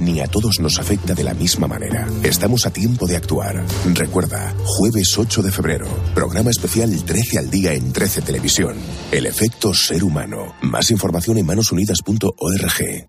ni a todos nos afecta de la misma manera. Estamos a tiempo de actuar. Recuerda, jueves 8 de febrero, programa especial 13 al día en 13 Televisión. El efecto ser humano. Más información en manosunidas.org.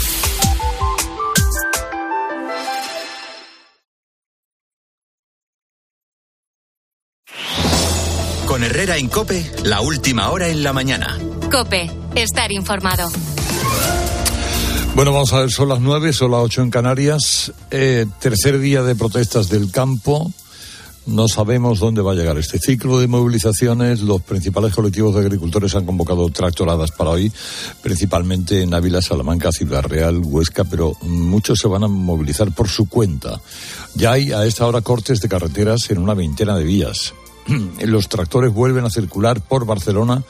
Con Herrera en Cope, la última hora en la mañana. Cope, estar informado. Bueno, vamos a ver, son las nueve, son las ocho en Canarias. Eh, tercer día de protestas del campo. No sabemos dónde va a llegar este ciclo de movilizaciones. Los principales colectivos de agricultores han convocado tractoradas para hoy, principalmente en Ávila, Salamanca, Ciudad Real, Huesca, pero muchos se van a movilizar por su cuenta. Ya hay a esta hora cortes de carreteras en una veintena de vías. Los tractores vuelven a circular por Barcelona,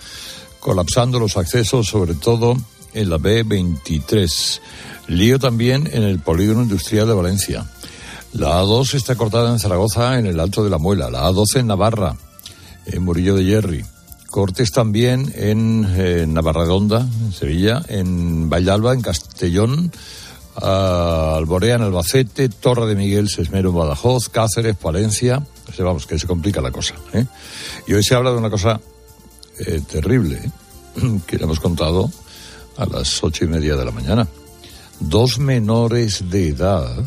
colapsando los accesos, sobre todo en la B23. Lío también en el polígono industrial de Valencia. La A2 está cortada en Zaragoza, en el Alto de la Muela. La A12 en Navarra, en Murillo de Hierri. Cortes también en eh, Navarradonda, en Sevilla, en Vallalba, en Castellón, Alborea, en Albacete, Torre de Miguel, Sesmero, en Badajoz, Cáceres, Palencia. Vamos, que se complica la cosa. ¿eh? Y hoy se habla de una cosa eh, terrible, que le hemos contado a las ocho y media de la mañana. Dos menores de edad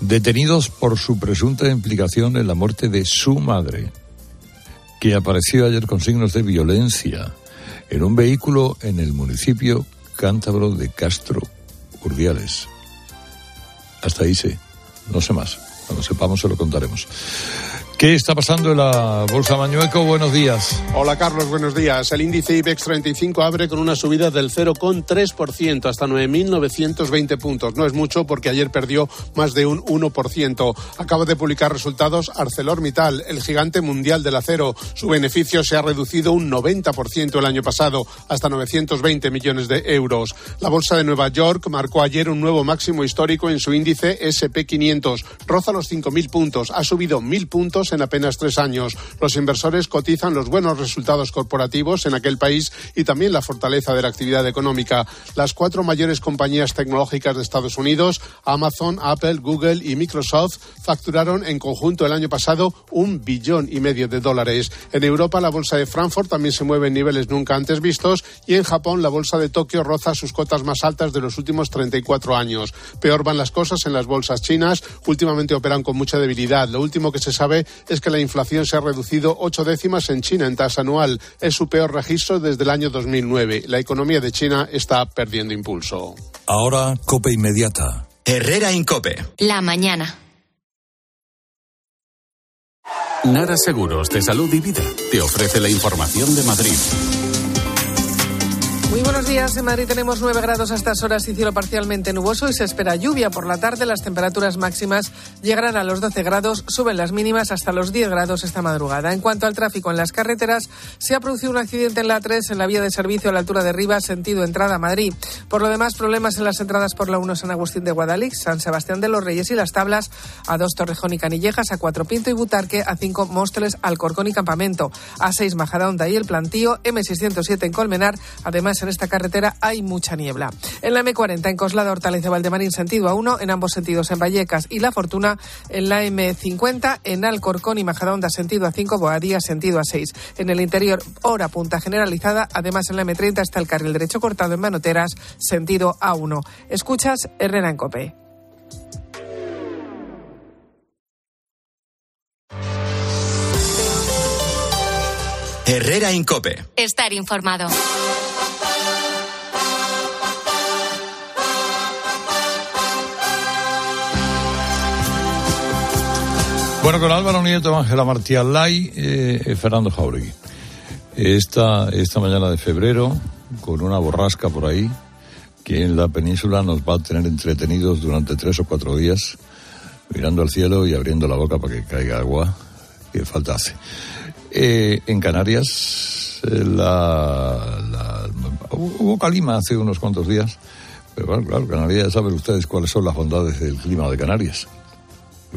detenidos por su presunta implicación en la muerte de su madre, que apareció ayer con signos de violencia en un vehículo en el municipio cántabro de Castro, Urdiales. Hasta ahí sé, no sé más. Cuando sepamos se lo contaremos. ¿Qué está pasando en la Bolsa Mañueco? Buenos días. Hola Carlos, buenos días. El índice IBEX 35 abre con una subida del 0,3% hasta 9.920 puntos. No es mucho porque ayer perdió más de un 1%. Acaba de publicar resultados ArcelorMittal, el gigante mundial del acero. Su beneficio se ha reducido un 90% el año pasado, hasta 920 millones de euros. La Bolsa de Nueva York marcó ayer un nuevo máximo histórico en su índice SP500. Roza los 5.000 puntos. Ha subido 1.000 puntos en apenas tres años. Los inversores cotizan los buenos resultados corporativos en aquel país y también la fortaleza de la actividad económica. Las cuatro mayores compañías tecnológicas de Estados Unidos, Amazon, Apple, Google y Microsoft, facturaron en conjunto el año pasado un billón y medio de dólares. En Europa, la bolsa de Frankfurt también se mueve en niveles nunca antes vistos y en Japón, la bolsa de Tokio roza sus cotas más altas de los últimos 34 años. Peor van las cosas en las bolsas chinas. Últimamente operan con mucha debilidad. Lo último que se sabe es que la inflación se ha reducido ocho décimas en China en tasa anual. Es su peor registro desde el año 2009. La economía de China está perdiendo impulso. Ahora, Cope Inmediata. Herrera Incope. La mañana. Nara Seguros de Salud y Vida te ofrece la información de Madrid. Buenos días. En Madrid tenemos 9 grados a estas horas y cielo parcialmente nuboso y se espera lluvia por la tarde. Las temperaturas máximas llegarán a los 12 grados, suben las mínimas hasta los 10 grados esta madrugada. En cuanto al tráfico en las carreteras, se ha producido un accidente en la 3 en la vía de servicio a la altura de Rivas, sentido entrada a Madrid. Por lo demás, problemas en las entradas por la 1 San Agustín de Guadalix, San Sebastián de los Reyes y Las Tablas, a 2 Torrejón y Canillejas, a 4 Pinto y Butarque, a 5 Móstoles, Alcorcón y Campamento, a 6 Majadahonda y El Plantío, M607 en Colmenar. Además, en esta carretera hay mucha niebla. En la M40, en Coslada, Hortaleza, Valdemarín, sentido A1, en ambos sentidos en Vallecas y La Fortuna, en la M50, en Alcorcón y Majadahonda, sentido A5, Boadía, sentido A6. En el interior, hora punta generalizada, además en la M30 está el carril derecho cortado en Manoteras, sentido A1. Escuchas Herrera en Cope. Herrera Incope. Estar informado. Bueno, con Álvaro Nieto, Ángela Martí Lai, eh, Fernando Jauregui. Esta, esta mañana de febrero, con una borrasca por ahí, que en la península nos va a tener entretenidos durante tres o cuatro días, mirando al cielo y abriendo la boca para que caiga agua, que falta hace. Eh, en Canarias, eh, la, la- hubo calima hace unos cuantos días, pero bueno, claro, Canarias, saben ustedes cuáles son las bondades del clima de Canarias.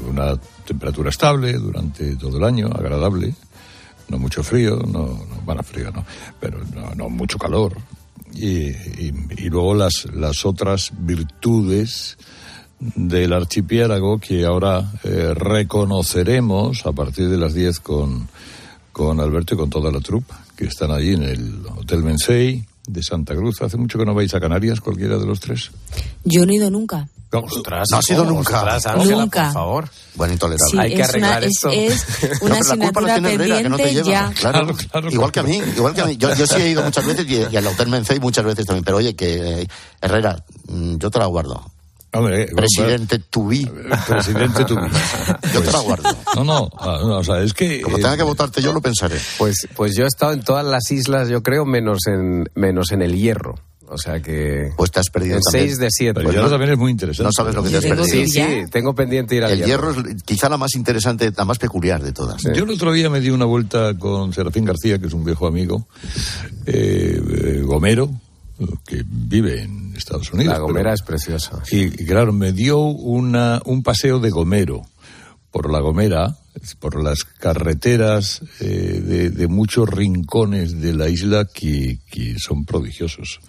Una temperatura estable durante todo el año, agradable, no mucho frío, no, no bueno, frío no, pero no, no mucho calor. Y, y- y luego las, las otras virtudes del archipiélago que ahora eh, reconoceremos a partir de las 10 con, con Alberto y con toda la troupe que están allí en el Hotel Mensei de Santa Cruz. ¿Hace mucho que no vais a Canarias, cualquiera de los tres? Yo no he ido nunca. Ostras, No ha sido nunca. Ostras, Ángela, Nunca. por favor. Bueno, intolerable. Sí, Hay que es arreglar es, esto. es No, una pero la culpa la tiene Herrera, que no te lleva. ya. Claro, Claro, claro, igual que a mí, igual que a mí. Yo, yo sí he ido muchas veces y, y al Hotel Mencey muchas veces también. Pero oye, que eh, Herrera, mm, yo te la guardo. Hombre, eh, Presidente eh, Presidente tú. Yo te la guardo. No, no, ah, no, o sea, es que... Como eh, tenga que votarte yo, lo pensaré. Pues, pues yo he estado en todas las islas, yo creo, menos en, menos en el Hierro. O sea que... Pues te has perdido en también. seis de siete. Pero Pues ya no- también es muy interesante. No sabes lo que te has perdido. Sí, sí, tengo pendiente ir al El hierro es quizá la más interesante, la más peculiar de todas. Yo el otro día me di una vuelta con Serafín García, que es un viejo amigo, eh, eh, Gomero, que vive en Estados Unidos. La Gomera pero- es preciosa. Y, y claro, me dio una, un paseo de Gomero por la Gomera, por las carreteras eh, de, de muchos rincones de la isla que, que son prodigiosos,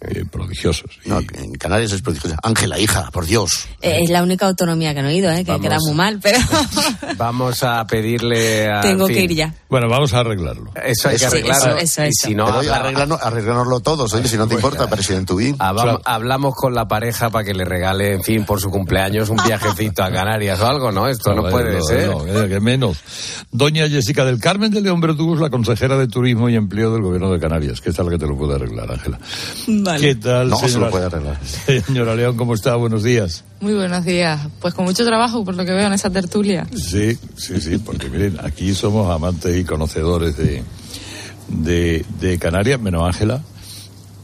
eh, prodigiosos. Y- No, en Canarias es prodigioso. Ángela, hija, por Dios. Eh, Es la única autonomía que no he ido, ¿eh? que Vamos. queda muy mal, pero Vamos a pedirle a... tengo en que fin, ir ya. Bueno, vamos a arreglarlo. Eso hay que arreglarlo. eso, eso, eso. si no, habla- arreglarnos, arreglarnoslo todos, oye, si no te importa, presidente Ubín. Habam- Claro. Hablamos con la pareja para que le regale, en fin, por su cumpleaños un viajecito a Canarias o algo, ¿no? Esto no, eh, puede ser. no, eh, que menos. Doña Jessica del Carmen de León Verdugo, la consejera de Turismo y Empleo del Gobierno de Canarias, que es la que te lo puede arreglar, Ángela. ¿Qué tal, No, se señora, lo puede arreglar. señora León? ¿Cómo está? Buenos días. Muy buenos días. Pues con mucho trabajo, por lo que veo en esa tertulia. Sí, sí, sí, porque miren, aquí somos amantes y conocedores de, de, de Canarias, menos Ángela,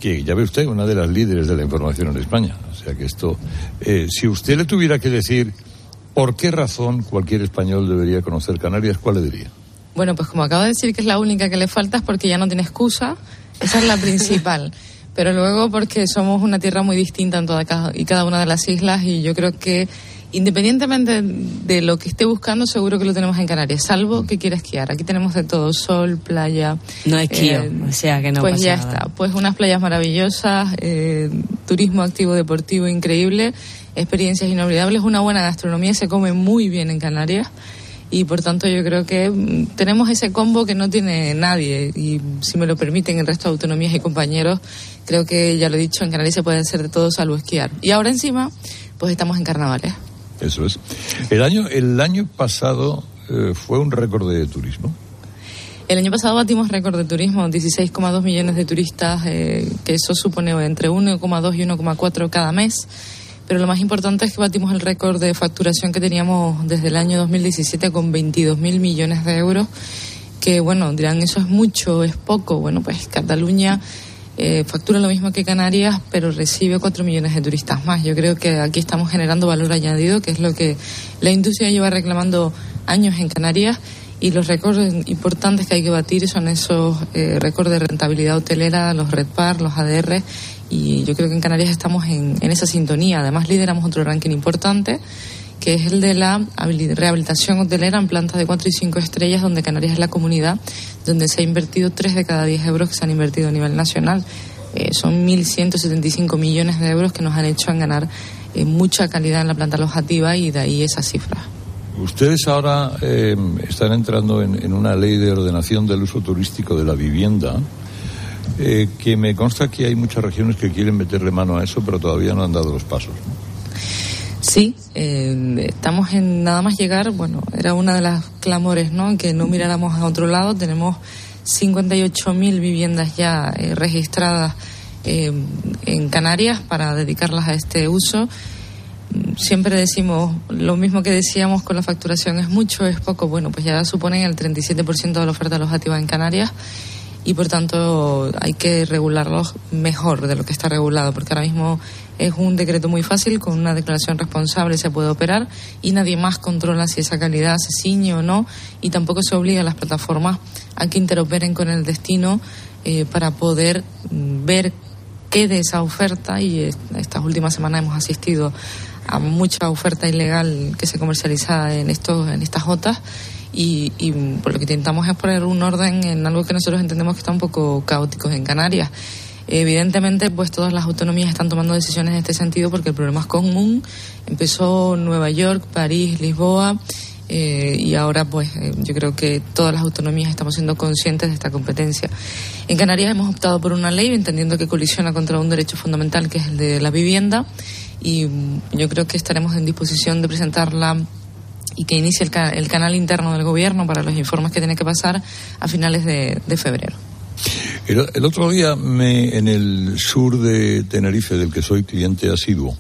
que ya ve usted, una de las líderes de la información en España. O sea que esto, eh, si usted le tuviera que decir por qué razón cualquier español debería conocer Canarias, ¿cuál le diría? Bueno, pues como acabo de decir que es la única que le falta es porque ya no tiene excusa. Esa es la principal. Pero luego porque somos una tierra muy distinta en toda y cada una de las islas y yo creo que independientemente de lo que esté buscando, seguro que lo tenemos en Canarias, salvo que quiera esquiar. Aquí tenemos de todo, sol, playa. No esquío, eh, o sea que no Pues pasa ya nada. está, pues unas playas maravillosas, eh, turismo activo deportivo increíble, experiencias inolvidables, una buena gastronomía, se come muy bien en Canarias y por tanto yo creo que mm, tenemos ese combo que no tiene nadie y si me lo permiten el resto de autonomías y compañeros, creo que ya lo he dicho, en Canarias se puede hacer de todo salvo esquiar. Y ahora encima, pues estamos en carnavales. Eso es. El año, el año pasado eh, fue un récord de turismo. El año pasado batimos récord de turismo, 16,2 millones de turistas, eh, que eso supone entre 1,2 y 1,4 cada mes. Pero lo más importante es que batimos el récord de facturación que teníamos desde el año 2017 con 22 mil millones de euros. Que bueno, dirán, eso es mucho, es poco. Bueno, pues Cataluña eh, factura lo mismo que Canarias, pero recibe 4 millones de turistas más. Yo creo que aquí estamos generando valor añadido, que es lo que la industria lleva reclamando años en Canarias. Y los récords importantes que hay que batir son esos eh, récords de rentabilidad hotelera, los RedPar, los ADR. Y yo creo que en Canarias estamos en, en esa sintonía. Además, lideramos otro ranking importante que es el de la rehabilitación hotelera en plantas de 4 y 5 estrellas, donde Canarias es la comunidad donde se ha invertido 3 de cada 10 euros que se han invertido a nivel nacional. Eh, son 1.175 millones de euros que nos han hecho en ganar eh, mucha calidad en la planta alojativa y de ahí esa cifra. Ustedes ahora eh, están entrando en, en, una ley de ordenación del uso turístico de la vivienda, eh, que me consta que hay muchas regiones que quieren meterle mano a eso, pero todavía no han dado los pasos. Sí, eh, estamos en nada más llegar, bueno, era una de las clamores, ¿no? Que no miráramos a otro lado. Tenemos 58.000 viviendas ya eh, registradas eh, en Canarias para dedicarlas a este uso. Siempre decimos lo mismo que decíamos con la facturación, es mucho, es poco. Bueno, pues ya suponen el 37% de la oferta alojativa en Canarias y por tanto hay que regularlos mejor de lo que está regulado, porque ahora mismo es un decreto muy fácil, con una declaración responsable se puede operar y nadie más controla si esa calidad se ciñe o no y tampoco se obliga a las plataformas a que interoperen con el destino eh, para poder mm, ver qué de esa oferta y estas últimas semanas hemos asistido a mucha oferta ilegal que se comercializa en estos en estas jotas y, y, por lo que intentamos es poner un orden en algo que nosotros entendemos que está un poco caótico en Canarias. Evidentemente, pues todas las autonomías están tomando decisiones en este sentido porque el problema es común. Empezó Nueva York, París, Lisboa. Eh, y ahora pues eh, yo creo que todas las autonomías estamos siendo conscientes de esta competencia. En Canarias hemos optado por una ley entendiendo que colisiona contra un derecho fundamental que es el de la vivienda y yo creo que estaremos en disposición de presentarla y que inicie el, ca el, canal interno del gobierno para los informes que tiene que pasar a finales de, de febrero. El, el, otro día me, en el sur de Tenerife, del que soy cliente asiduo,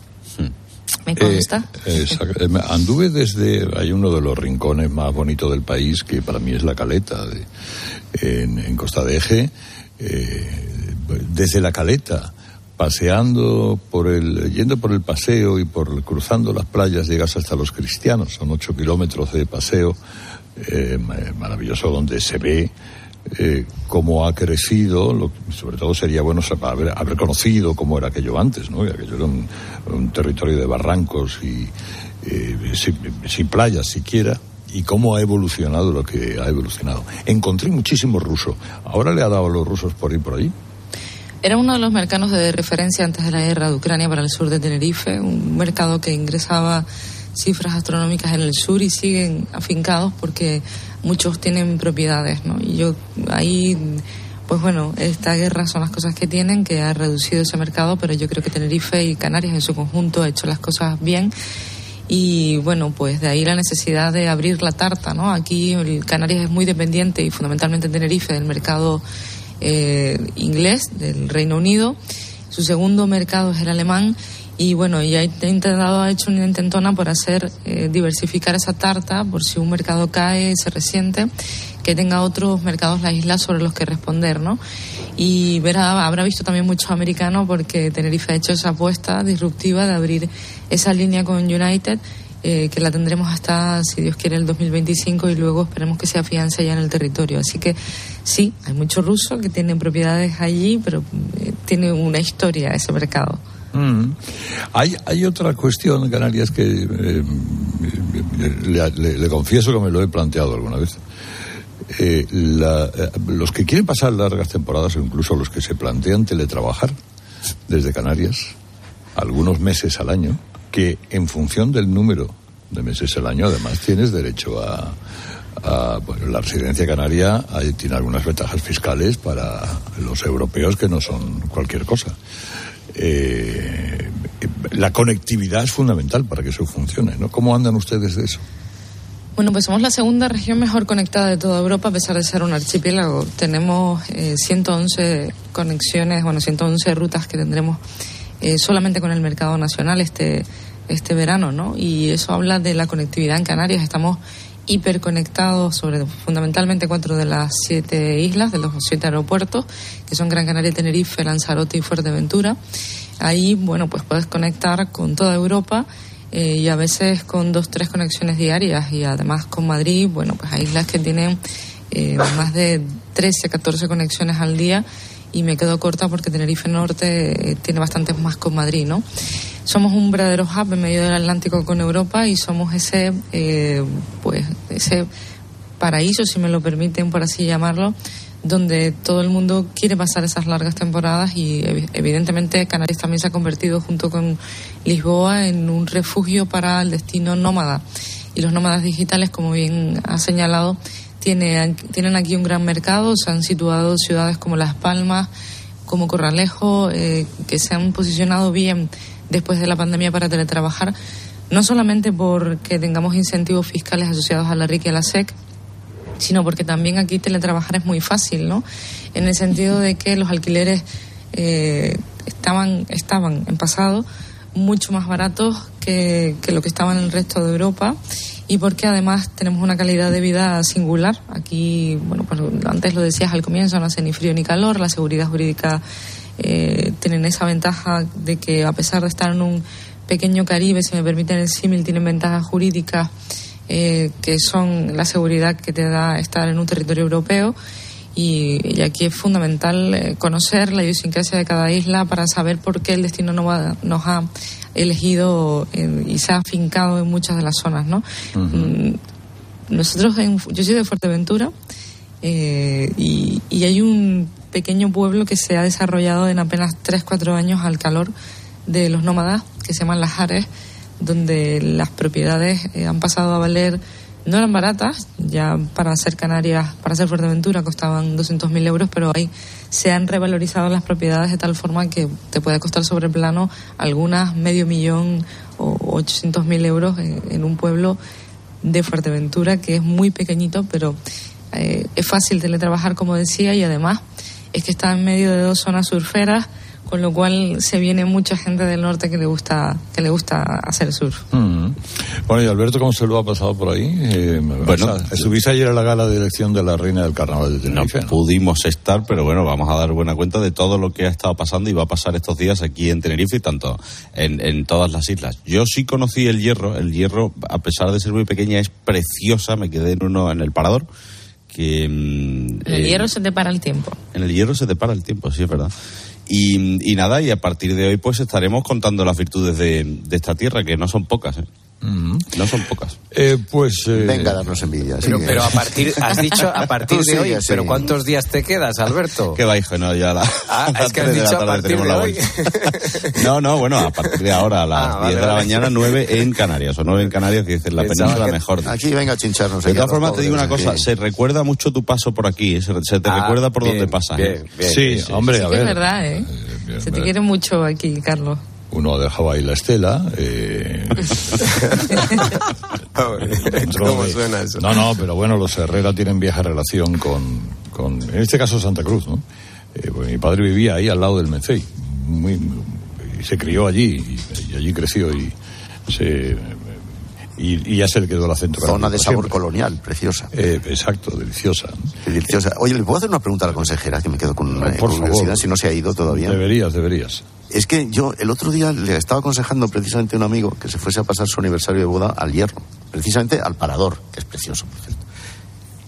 ¿Me consta? Eh, eh, anduve desde, hay uno de los rincones más bonitos del país, que para mí es la Caleta, de, en, en, Costa de Eje, eh, desde la Caleta paseando por el, yendo por el paseo y por cruzando las playas llegas hasta los cristianos, son ocho kilómetros de paseo eh, maravilloso donde se ve eh, cómo ha crecido, lo, sobre todo sería bueno haber, haber, conocido cómo era aquello antes, ¿no? Aquello era un, territorio de barrancos y eh, sin, sin playas siquiera, y cómo ha evolucionado lo que ha evolucionado. Encontré muchísimo ruso. ¿Ahora le ha dado a los rusos por ir por ahí? Era uno de los mercados de referencia antes de la guerra de Ucrania para el sur de Tenerife, un mercado que ingresaba cifras astronómicas en el sur y siguen afincados porque muchos tienen propiedades, ¿no? Y yo ahí, pues bueno, esta guerra son las cosas que tienen, que ha reducido ese mercado, pero yo creo que Tenerife y Canarias en su conjunto ha hecho las cosas bien y bueno, pues de ahí la necesidad de abrir la tarta, ¿no? Aquí el Canarias es muy dependiente y fundamentalmente Tenerife del mercado eh, inglés del Reino Unido. Su segundo mercado es el alemán y bueno, ya ha intentado, ha hecho una intentona por hacer eh, diversificar esa tarta por si un mercado cae, se resiente, que tenga otros mercados la isla sobre los que responder, ¿no? Y verá, habrá visto también mucho americano porque Tenerife ha hecho esa apuesta disruptiva de abrir esa línea con United eh, que la tendremos hasta, si Dios quiere, el 2025 y luego esperemos que se afiance ya en el territorio. Así que sí, hay mucho ruso que tienen propiedades allí, pero eh, tiene una historia ese mercado. Mm. Hay, hay otra cuestión, Canarias, que eh, le, le, confieso que me lo he planteado alguna vez. Eh, la, eh, los que quieren pasar largas temporadas, o incluso los que se plantean teletrabajar desde Canarias, algunos meses al año, que en función del número de meses al año, además tienes derecho a, a bueno, la residencia canaria tiene algunas ventajas fiscales para los europeos que no son cualquier cosa. Eh, la conectividad es fundamental para que eso funcione, ¿no? ¿Cómo andan ustedes de eso? Bueno, pues somos la segunda región mejor conectada de toda Europa, a pesar de ser un archipiélago. Tenemos eh, 111 conexiones, bueno, 111 rutas que tendremos eh, solamente con el mercado nacional este, este verano, ¿no? Y eso habla de la conectividad en Canarias. Estamos hiperconectados sobre fundamentalmente cuatro de las siete islas, de los siete aeropuertos, que son Gran Canaria, Tenerife, Lanzarote y Fuerteventura. Ahí, bueno, pues puedes conectar con toda Europa eh, y a veces con dos, tres conexiones diarias y además con Madrid, bueno, pues hay islas que tienen eh, más de 13, 14 conexiones al día y me quedo corta porque Tenerife Norte eh, tiene bastantes más con Madrid, ¿no? Somos un verdadero hub en medio del Atlántico con Europa y somos ese, pues, ese paraíso, si me lo permiten por así llamarlo, donde todo el mundo quiere pasar esas largas temporadas y evidentemente Canarias también se ha convertido junto con Lisboa en un refugio para el destino nómada. Y los nómadas digitales, como bien ha señalado, tiene, tienen aquí un gran mercado, se han situado ciudades como Las Palmas, como Corralejo, eh, que se han posicionado bien después de la pandemia para teletrabajar, no solamente porque tengamos incentivos fiscales asociados a la RIC y a la SEC, sino porque también aquí teletrabajar es muy fácil, ¿no? En el sentido de que los alquileres eh, estaban, estaban en pasado mucho más baratos que, lo que estaban en el resto de Europa y porque además tenemos una calidad de vida singular. Aquí, bueno, pues antes lo decías al comienzo, no hace ni frío ni calor, la seguridad jurídica eh, tienen esa ventaja de que a pesar de estar en un pequeño Caribe, si me permiten el símil, tienen ventajas jurídicas eh, que son la seguridad que te da estar en un territorio europeo. Y, aquí es fundamental eh, conocer la idiosincrasia de cada isla para saber por qué el destino no nos ha elegido eh, y se ha afincado en muchas de las zonas. ¿no? Mm, nosotros, yo soy de Fuerteventura y, y hay un pequeño pueblo que se ha desarrollado en apenas 3-4 años al calor de los nómadas, que se llaman las Jares donde las propiedades eh, han pasado a valer, no eran baratas, ya para hacer Canarias, para hacer Fuerteventura costaban 200.000 euros, pero ahí se han revalorizado las propiedades de tal forma que te puede costar sobre plano algunas medio millón o 800.000 euros en, un pueblo de Fuerteventura que es muy pequeñito, pero eh, es fácil teletrabajar, como decía, y además es que está en medio de dos zonas surferas con lo cual se viene mucha gente del norte que le gusta que le gusta hacer surf. Mm. Bueno, y Alberto, ¿cómo se lo ha pasado por ahí? Eh, bueno, ¿Subiste ayer a la gala de elección de la reina del carnaval de Tenerife? No, pudimos estar, pero bueno, vamos a dar buena cuenta de todo lo que ha estado pasando y va a pasar estos días aquí en Tenerife y tanto en, en todas las islas. Yo sí conocí el hierro, el hierro, a pesar de ser muy pequeña, es preciosa, me quedé en uno en el parador. Que, mm, en el hierro se te para el tiempo. En el hierro se te para el tiempo, sí, es verdad. Y, nada, y a partir de hoy pues estaremos contando las virtudes de, esta tierra, que no son pocas. ¿eh? No son pocas. Eh, pues. Eh, Venga a darnos envidia. Pero, a partir, has dicho a partir de hoy, pero ¿cuántos días te quedas, Alberto? Que va, hijo, no, ya la. Ah, es que has dicho a partir de hoy. no, no, bueno, a partir de ahora, a las 10 ah, de la mañana, 9 en Canarias, o 9 en Canarias, que es la península mejor. Aquí venga a chincharnos. De todas formas, te digo una cosa, se recuerda mucho tu paso por aquí, se, te ah, recuerda por donde pasas. sí, hombre, a ver. Es verdad, ¿eh? se te quiere mucho aquí, Carlos uno dejaba ahí la estela. Eh... ¿Cómo suena eso? No, no, pero bueno, los Herrera tienen vieja relación con, con en este caso Santa Cruz, ¿no? Eh, pues mi padre vivía ahí al lado del Mencey, muy, y se crió allí, y, allí creció y se y, ya se le quedó el acento. Zona de sabor colonial, preciosa. Eh, exacto, deliciosa. Deliciosa. Oye, ¿le puedo hacer una pregunta a la consejera que me quedo con, una por curiosidad si no se ha ido todavía? Deberías, deberías. Es que yo el otro día le estaba aconsejando precisamente a un amigo que se fuese a pasar su aniversario de boda al Hierro, precisamente al Parador, que es precioso, por cierto.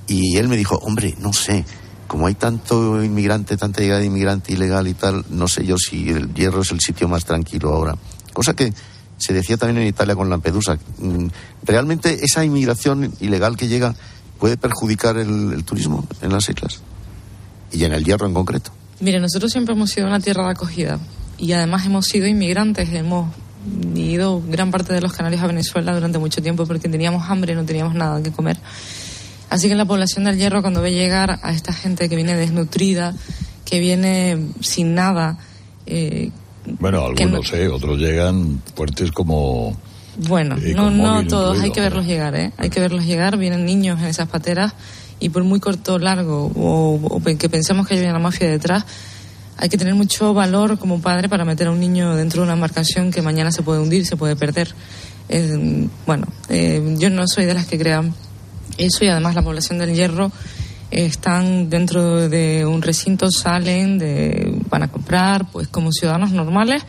Y él me dijo, hombre, no sé, como hay tanto inmigrante, tanta llegada de inmigrante ilegal y tal, no sé yo si el Hierro es el sitio más tranquilo ahora. Cosa que se decía también en Italia con Lampedusa. Mm, ¿Realmente esa inmigración ilegal que llega puede perjudicar el, turismo en las islas? Y en el Hierro en concreto. Mire, nosotros siempre hemos sido una tierra de acogida y además hemos sido inmigrantes, hemos ido gran parte de los canarios a Venezuela durante mucho tiempo porque teníamos hambre, no teníamos nada que comer. Así que la población del Hierro cuando ve llegar a esta gente que viene desnutrida, que viene sin nada, eh, bueno, algunos, no... otros llegan fuertes como... Bueno, eh, no, no todos, hay que verlos llegar, ¿eh? Hay que verlos llegar, vienen niños en esas pateras y por muy corto o largo o, que pensemos que hay una mafia detrás, hay que tener mucho valor como padre para meter a un niño dentro de una embarcación que mañana se puede hundir, se puede perder. bueno, eh, yo no soy de las que crean Eso y además la población del Hierro están dentro de un recinto, salen, de, van a comprar, pues como ciudadanos normales.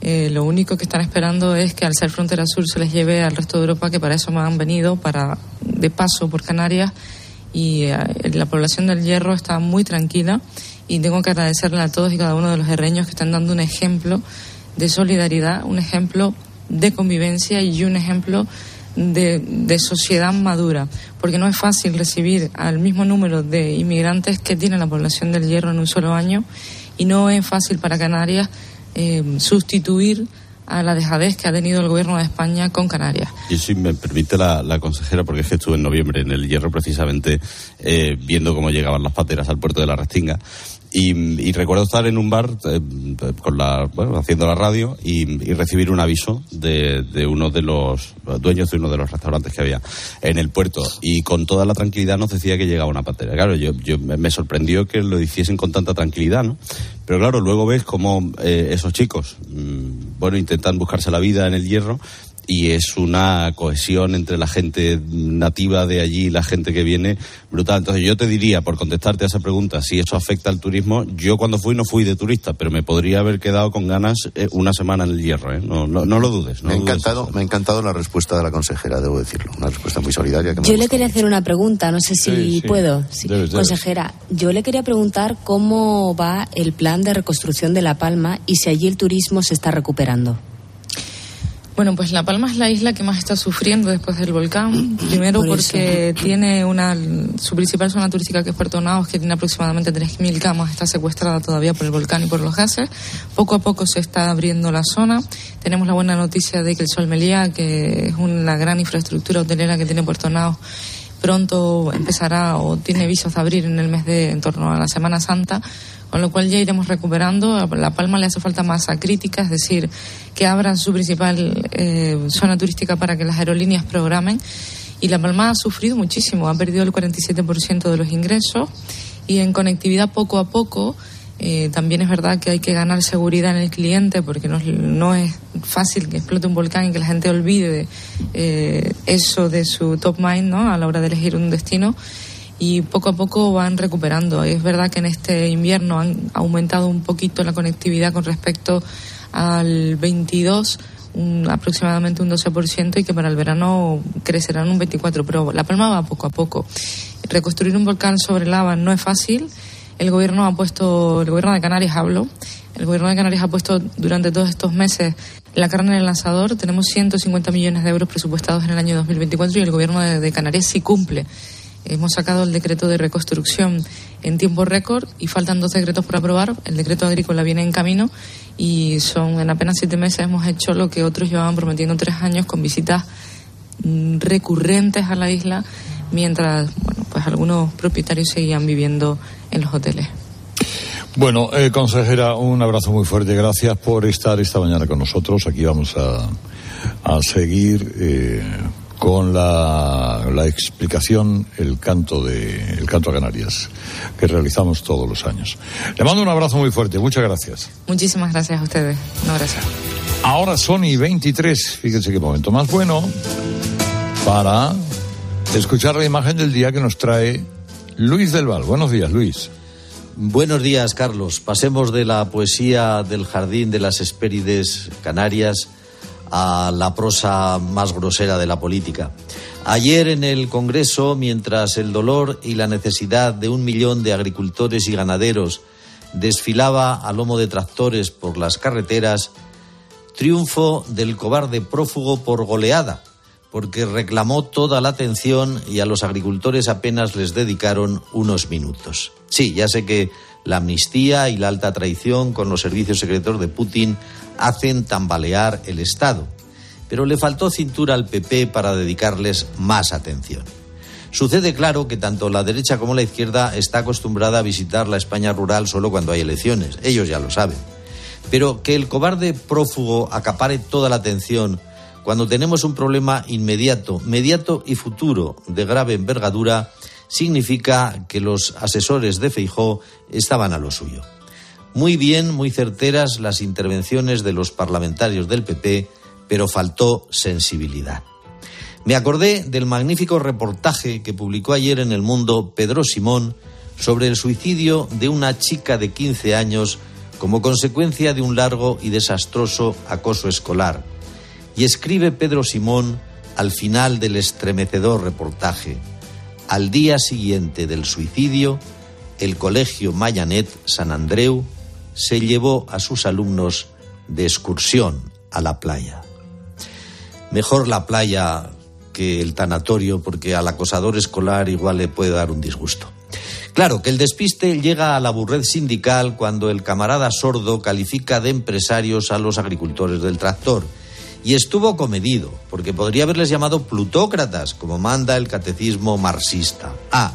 Eh, lo único que están esperando es que al ser frontera sur se les lleve al resto de Europa, que para eso me han venido, para de paso por Canarias. Y eh, la población del Hierro está muy tranquila y tengo que agradecerle a todos y cada uno de los herreños que están dando un ejemplo de solidaridad, un ejemplo de convivencia y un ejemplo de, sociedad madura, porque no es fácil recibir al mismo número de inmigrantes que tiene la población del Hierro en un solo año y no es fácil para Canarias eh, sustituir a la dejadez que ha tenido el gobierno de España con Canarias. Y si me permite la, la consejera, porque es que estuve en noviembre en el Hierro precisamente eh, viendo cómo llegaban las pateras al puerto de la Restinga y, recuerdo estar en un bar eh, con la, bueno, haciendo la radio y, recibir un aviso de, de, uno de los dueños de uno de los restaurantes que había en el puerto. Y con toda la tranquilidad nos decía que llegaba una patera. Claro, yo, yo me sorprendió que lo hiciesen con tanta tranquilidad, ¿no? Pero claro, luego ves cómo eh, esos chicos, mm, bueno, intentan buscarse la vida en el hierro y es una cohesión entre la gente nativa de allí y la gente que viene brutal. Entonces yo te diría, por contestarte a esa pregunta, si eso afecta al turismo, yo cuando fui no fui de turista, pero me podría haber quedado con ganas eh, una semana en el hierro, ¿eh? no, no, lo dudes. me, ha encantado, me ha encantado la respuesta de la consejera, debo decirlo, una respuesta muy solidaria. yo le quería hacer una pregunta, no sé si puedo. Consejera, yo le quería preguntar cómo va el plan de reconstrucción de La Palma y si allí el turismo se está recuperando. Bueno, pues La Palma es la isla que más está sufriendo después del volcán. Primero porque tiene una su principal zona turística que es Puerto Naos, que tiene aproximadamente 3.000 camas, está secuestrada todavía por el volcán y por los gases. Poco a poco se está abriendo la zona. Tenemos la buena noticia de que el Sol Melía, que es una gran infraestructura hotelera que tiene Puerto Naos, pronto empezará o tiene visos de abrir en el mes de en torno a la Semana Santa con lo cual ya iremos recuperando. A La Palma le hace falta masa crítica, es decir, que abran su principal eh, zona turística para que las aerolíneas programen. Y La Palma ha sufrido muchísimo, ha perdido el 47% de los ingresos y en conectividad poco a poco. Eh, también es verdad que hay que ganar seguridad en el cliente porque no, no, es fácil que explote un volcán y que la gente olvide eh, eso de su top mind ¿no? a la hora de elegir un destino y poco a poco van recuperando. Es verdad que en este invierno han aumentado un poquito la conectividad con respecto al 22, aproximadamente un 12%, y que para el verano crecerán un 24%, pero La Palma va poco a poco. Reconstruir un volcán sobre lava no es fácil. El gobierno ha puesto, el gobierno de Canarias hablo, el gobierno de Canarias ha puesto durante todos estos meses la carne en el lanzador. Tenemos 150 millones de euros presupuestados en el año 2024 y el gobierno de Canarias sí cumple Hemos sacado el decreto de reconstrucción en tiempo récord y faltan dos decretos por aprobar. El decreto agrícola viene en camino y son en apenas siete meses hemos hecho lo que otros llevaban prometiendo tres años con visitas mm, recurrentes a la isla mientras bueno pues algunos propietarios seguían viviendo en los hoteles. Bueno, eh, consejera, un abrazo muy fuerte. Gracias por estar esta mañana con nosotros. Aquí vamos a, a seguir. Eh, con la, la, explicación el canto de el canto a Canarias que realizamos todos los años. Le mando un abrazo muy fuerte, muchas gracias. Muchísimas gracias a ustedes. Un abrazo. Ahora Sony 23, fíjense qué momento más bueno para escuchar la imagen del día que nos trae Luis del Val. Buenos días, Luis. Buenos días, Carlos. Pasemos de la poesía del jardín de las Hespérides Canarias a la prosa más grosera de la política. Ayer en el Congreso, mientras el dolor y la necesidad de un millón de agricultores y ganaderos desfilaba a lomo de tractores por las carreteras, triunfo del cobarde prófugo por goleada, porque reclamó toda la atención y a los agricultores apenas les dedicaron unos minutos. Sí, ya sé que la amnistía y la alta traición con los servicios secretos de Putin hacen tambalear el Estado. Pero le faltó cintura al PP para dedicarles más atención. Sucede claro que tanto la derecha como la izquierda está acostumbrada a visitar la España rural solo cuando hay elecciones. Ellos ya lo saben. Pero que el cobarde prófugo acapare toda la atención cuando tenemos un problema inmediato, mediato y futuro de grave envergadura, significa que los asesores de Feijó estaban a lo suyo. Muy bien, muy certeras las intervenciones de los parlamentarios del PP, pero faltó sensibilidad. Me acordé del magnífico reportaje que publicó ayer en El Mundo Pedro Simón sobre el suicidio de una chica de 15 años como consecuencia de un largo y desastroso acoso escolar. Y escribe Pedro Simón al final del estremecedor reportaje. Al día siguiente del suicidio, el Colegio Mayanet San Andreu se llevó a sus alumnos de excursión a la playa. Mejor la playa que el tanatorio porque al acosador escolar igual le puede dar un disgusto. Claro que el despiste llega a la burred sindical cuando el camarada sordo califica de empresarios a los agricultores del tractor. Y estuvo comedido, porque podría haberles llamado plutócratas, como manda el catecismo marxista. Ah,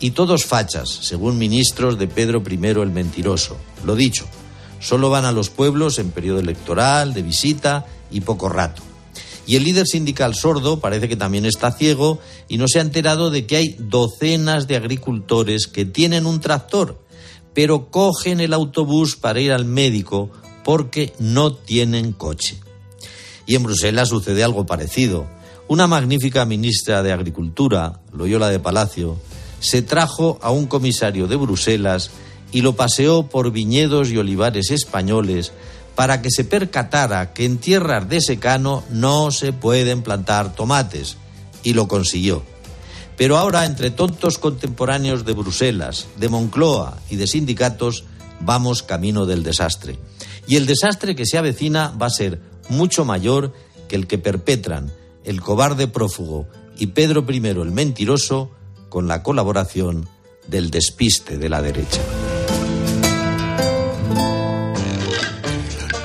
y todos fachas, según ministros de Pedro I el Mentiroso. Lo dicho, solo van a los pueblos en periodo electoral, de visita y poco rato. Y el líder sindical sordo parece que también está ciego y no se ha enterado de que hay docenas de agricultores que tienen un tractor, pero cogen el autobús para ir al médico porque no tienen coche. Y en Bruselas sucede algo parecido. Una magnífica ministra de Agricultura, Loyola de Palacio, se trajo a un comisario de Bruselas y lo paseó por viñedos y olivares españoles para que se percatara que en tierras de secano no se pueden plantar tomates, y lo consiguió. Pero ahora, entre tontos contemporáneos de Bruselas, de Moncloa y de sindicatos, vamos camino del desastre. Y el desastre que se avecina va a ser mucho mayor que el que perpetran el cobarde prófugo y Pedro I el mentiroso con la colaboración del despiste de la derecha.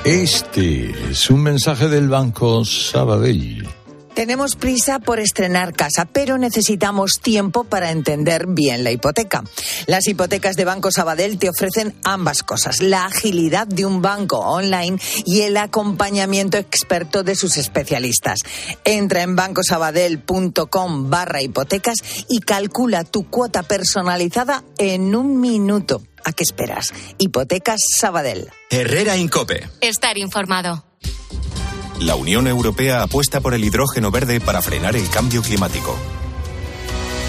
Este es un mensaje del Banco Sabadell. Tenemos prisa por estrenar casa, pero necesitamos tiempo para entender bien la hipoteca. Las hipotecas de Banco Sabadell te ofrecen ambas cosas, la agilidad de un banco online y el acompañamiento experto de sus especialistas. Entra en bancosabadell.com barra hipotecas y calcula tu cuota personalizada en un minuto. ¿A qué esperas? Hipotecas Sabadell. Herrera Incope. Estar informado. La Unión Europea apuesta por el hidrógeno verde para frenar el cambio climático.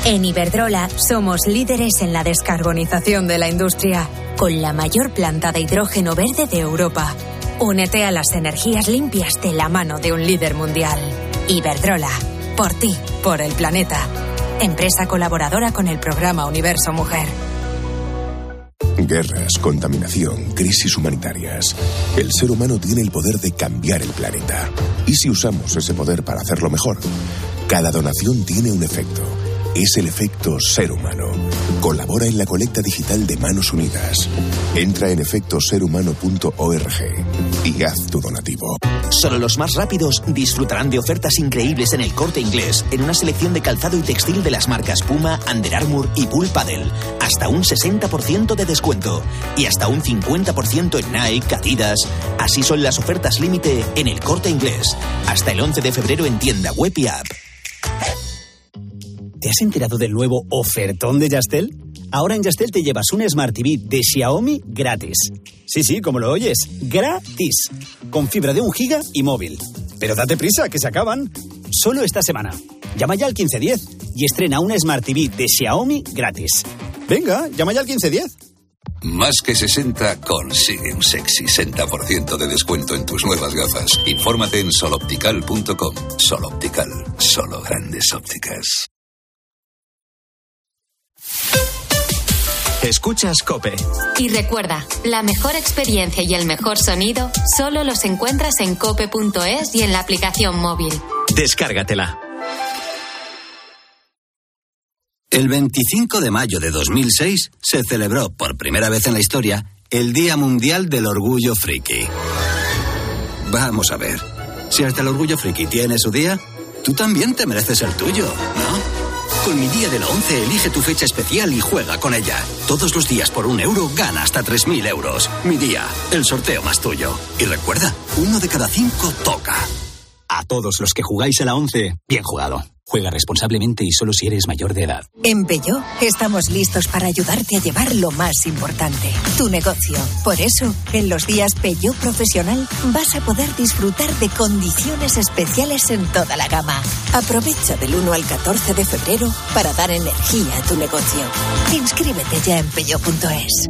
En Iberdrola somos líderes en la descarbonización de la industria, con la mayor planta de hidrógeno verde de Europa. Únete a las energías limpias de la mano de un líder mundial. Iberdrola, por ti, por el planeta. Empresa colaboradora con el programa Universo Mujer. Guerras, contaminación, crisis humanitarias. El ser humano tiene el poder de cambiar el planeta. ¿Y si usamos ese poder para hacerlo mejor? Cada donación tiene un efecto es el efecto ser humano. Colabora en la colecta digital de Manos Unidas. Entra en efectoserhumano.org y haz tu donativo. Solo los más rápidos disfrutarán de ofertas increíbles en el corte inglés, en una selección de calzado y textil de las marcas Puma, Under Armour y Bull Paddle. Hasta un 60% de descuento y hasta un 50% en Nike, Adidas. Así son las ofertas límite en el corte inglés. Hasta el 11 de febrero en tienda web y app. ¿Te has enterado del nuevo ofertón de Yastel? Ahora en Yastel te llevas un Smart TV de Xiaomi gratis. Sí, sí, como lo oyes, gratis. Con fibra de un giga y móvil. Pero date prisa, que se acaban. Solo esta semana. Llama ya al 1510 y estrena un Smart TV de Xiaomi gratis. Venga, llama ya al 1510. Más que 60 consigue un sexy 60% de descuento en tus nuevas gafas. Infórmate en soloptical.com. Soloptical, solo grandes ópticas. Escuchas Cope. Y recuerda, la mejor experiencia y el mejor sonido solo los encuentras en cope.es y en la aplicación móvil. Descárgatela. El 25 de mayo de 2006 se celebró por primera vez en la historia el Día Mundial del Orgullo Friki. Vamos a ver, si hasta el Orgullo Friki tiene su día, tú también te mereces el tuyo, ¿no? Con mi día de la 11 elige tu fecha especial y juega con ella. Todos los días por un euro gana hasta 3.000 euros. Mi día, el sorteo más tuyo. Y recuerda, uno de cada cinco toca. A todos los que jugáis a la 11, bien jugado. Juega responsablemente y solo si eres mayor de edad. En Peyo estamos listos para ayudarte a llevar lo más importante, tu negocio. Por eso, en los días Peyo Profesional vas a poder disfrutar de condiciones especiales en toda la gama. Aprovecha del 1 al 14 de febrero para dar energía a tu negocio. Inscríbete ya en peyo.es.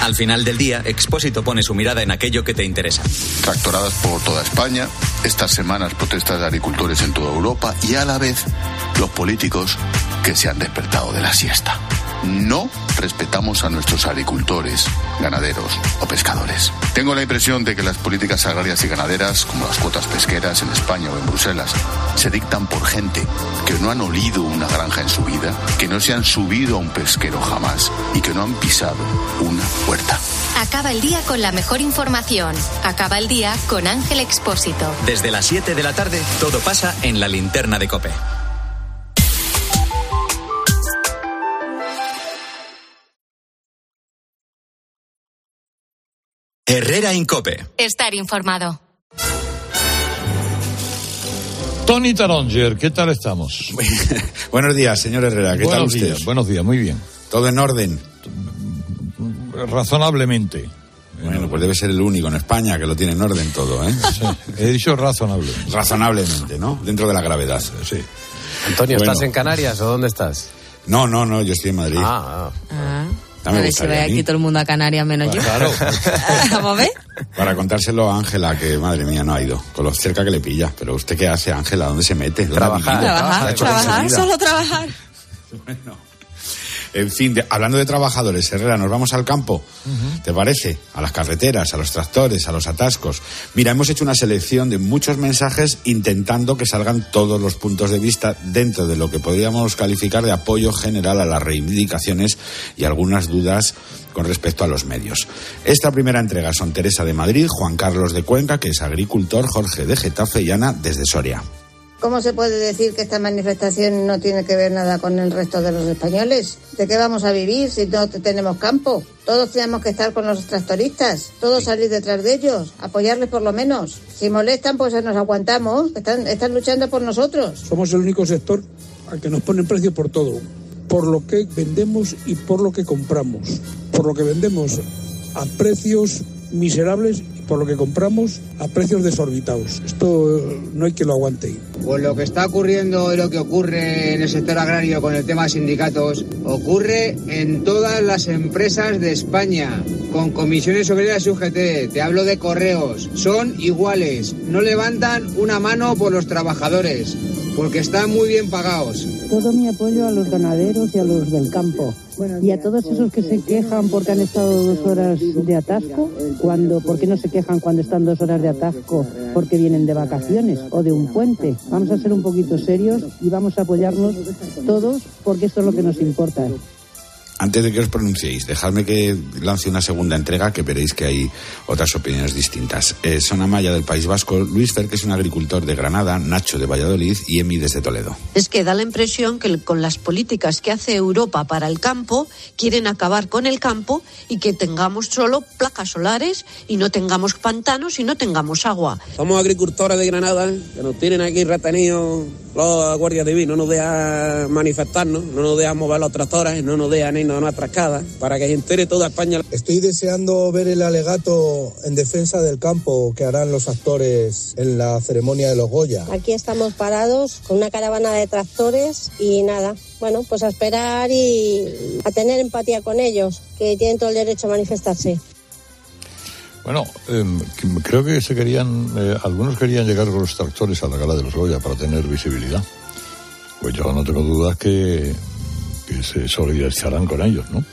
Al final del día, Expósito pone su mirada en aquello que te interesa. Tractoradas por toda España, estas semanas protestas de agricultores en toda Europa y a la vez los políticos que se han despertado de la siesta. No respetamos a nuestros agricultores, ganaderos o pescadores. Tengo la impresión de que las políticas agrarias y ganaderas, como las cuotas pesqueras en España o en Bruselas, se dictan por gente que no han olido una granja en su vida, que no se han subido a un pesquero jamás y que no han pisado una puerta. Acaba el día con la mejor información. Acaba el día con Ángel Expósito. Desde las 7 de la tarde, todo pasa en la linterna de Cope. Herrera Incope. Estar informado. Tony Taronger, ¿qué tal estamos? Buenos días, señor Herrera, ¿qué tal buenos usted? Días, buenos días, muy bien. ¿Todo en orden? Razonablemente. Bueno, pues debe ser el único en España que lo tiene en orden todo, ¿eh? Sí, he dicho razonablemente. Razonablemente, ¿no? Dentro de la gravedad. Sí. Antonio, Bueno. ¿estás en Canarias o dónde estás? No, no, no, yo estoy en Madrid. Ah, Ah, me a ver si gustaría ve a mí. aquí todo el mundo a Canarias menos yo. Claro. Vamos a ver. Para contárselo a Ángela, que madre mía, no ha ido. Con lo cerca que le pilla. Pero usted qué hace, Ángela, ¿dónde se mete? ¿Dónde Trabajar. Trabajar, trabajar, solo trabajar. En fin, de- hablando de trabajadores, Herrera, nos vamos al campo. ¿Te parece? A las carreteras, a los tractores, a los atascos. Mira, hemos hecho una selección de muchos mensajes intentando que salgan todos los puntos de vista dentro de lo que podríamos calificar de apoyo general a las reivindicaciones y algunas dudas con respecto a los medios. Esta primera entrega son Teresa de Madrid, Juan Carlos de Cuenca, que es agricultor, Jorge de Getafe y Ana desde Soria. ¿Cómo se puede decir que esta manifestación no tiene que ver nada con el resto de los españoles? ¿De qué vamos a vivir si no te- tenemos campo? Todos tenemos que estar con los tractoristas, todos salir detrás de ellos, apoyarles por lo menos. Si molestan, pues nos aguantamos, están, están luchando por nosotros. Somos el único sector al que nos ponen precio por todo, por lo que vendemos y por lo que compramos. Por lo que vendemos a precios miserables por lo que compramos a precios desorbitados. Esto eh, no hay que lo aguante. Pues lo que está ocurriendo y lo que ocurre en el sector agrario con el tema de sindicatos ocurre en todas las empresas de España con comisiones obreras y UGT. Te hablo de correos. Son iguales. No levantan una mano por los trabajadores porque están muy bien pagados. Todo mi apoyo a los ganaderos y a los del campo. Y a todos esos que se quejan porque han estado dos horas de atasco, cuando, ¿por qué no se quejan cuando están dos horas de atasco porque vienen de vacaciones o de un puente? Vamos a ser un poquito serios y vamos a apoyarnos todos porque esto es lo que nos importa. Antes de que os pronunciéis, dejadme que lance una segunda entrega que veréis que hay otras opiniones distintas. Eh, son Amaya del País Vasco, Luis Fer, que es un agricultor de Granada, Nacho de Valladolid y Emi desde Toledo. Es que da la impresión que con las políticas que hace Europa para el campo, quieren acabar con el campo y que tengamos solo placas solares y no tengamos pantanos y no tengamos agua. Somos agricultores de Granada, que nos tienen aquí retenidos los guardias de no nos dejan manifestarnos, no nos dejan mover los tractores, no nos dejan irnos a nuestras casas, para que se entere toda España. Estoy deseando ver el alegato en defensa del campo que harán los actores en la ceremonia de los Goya. Aquí estamos parados con una caravana de tractores y nada, bueno, pues a esperar y a tener empatía con ellos, que tienen todo el derecho a manifestarse. Bueno, em, creo que se querían, eh, algunos querían llegar con los tractores a la gala de los Goya para tener visibilidad. Pues yo no tengo dudas que, se solidarizarán con ellos, ¿no?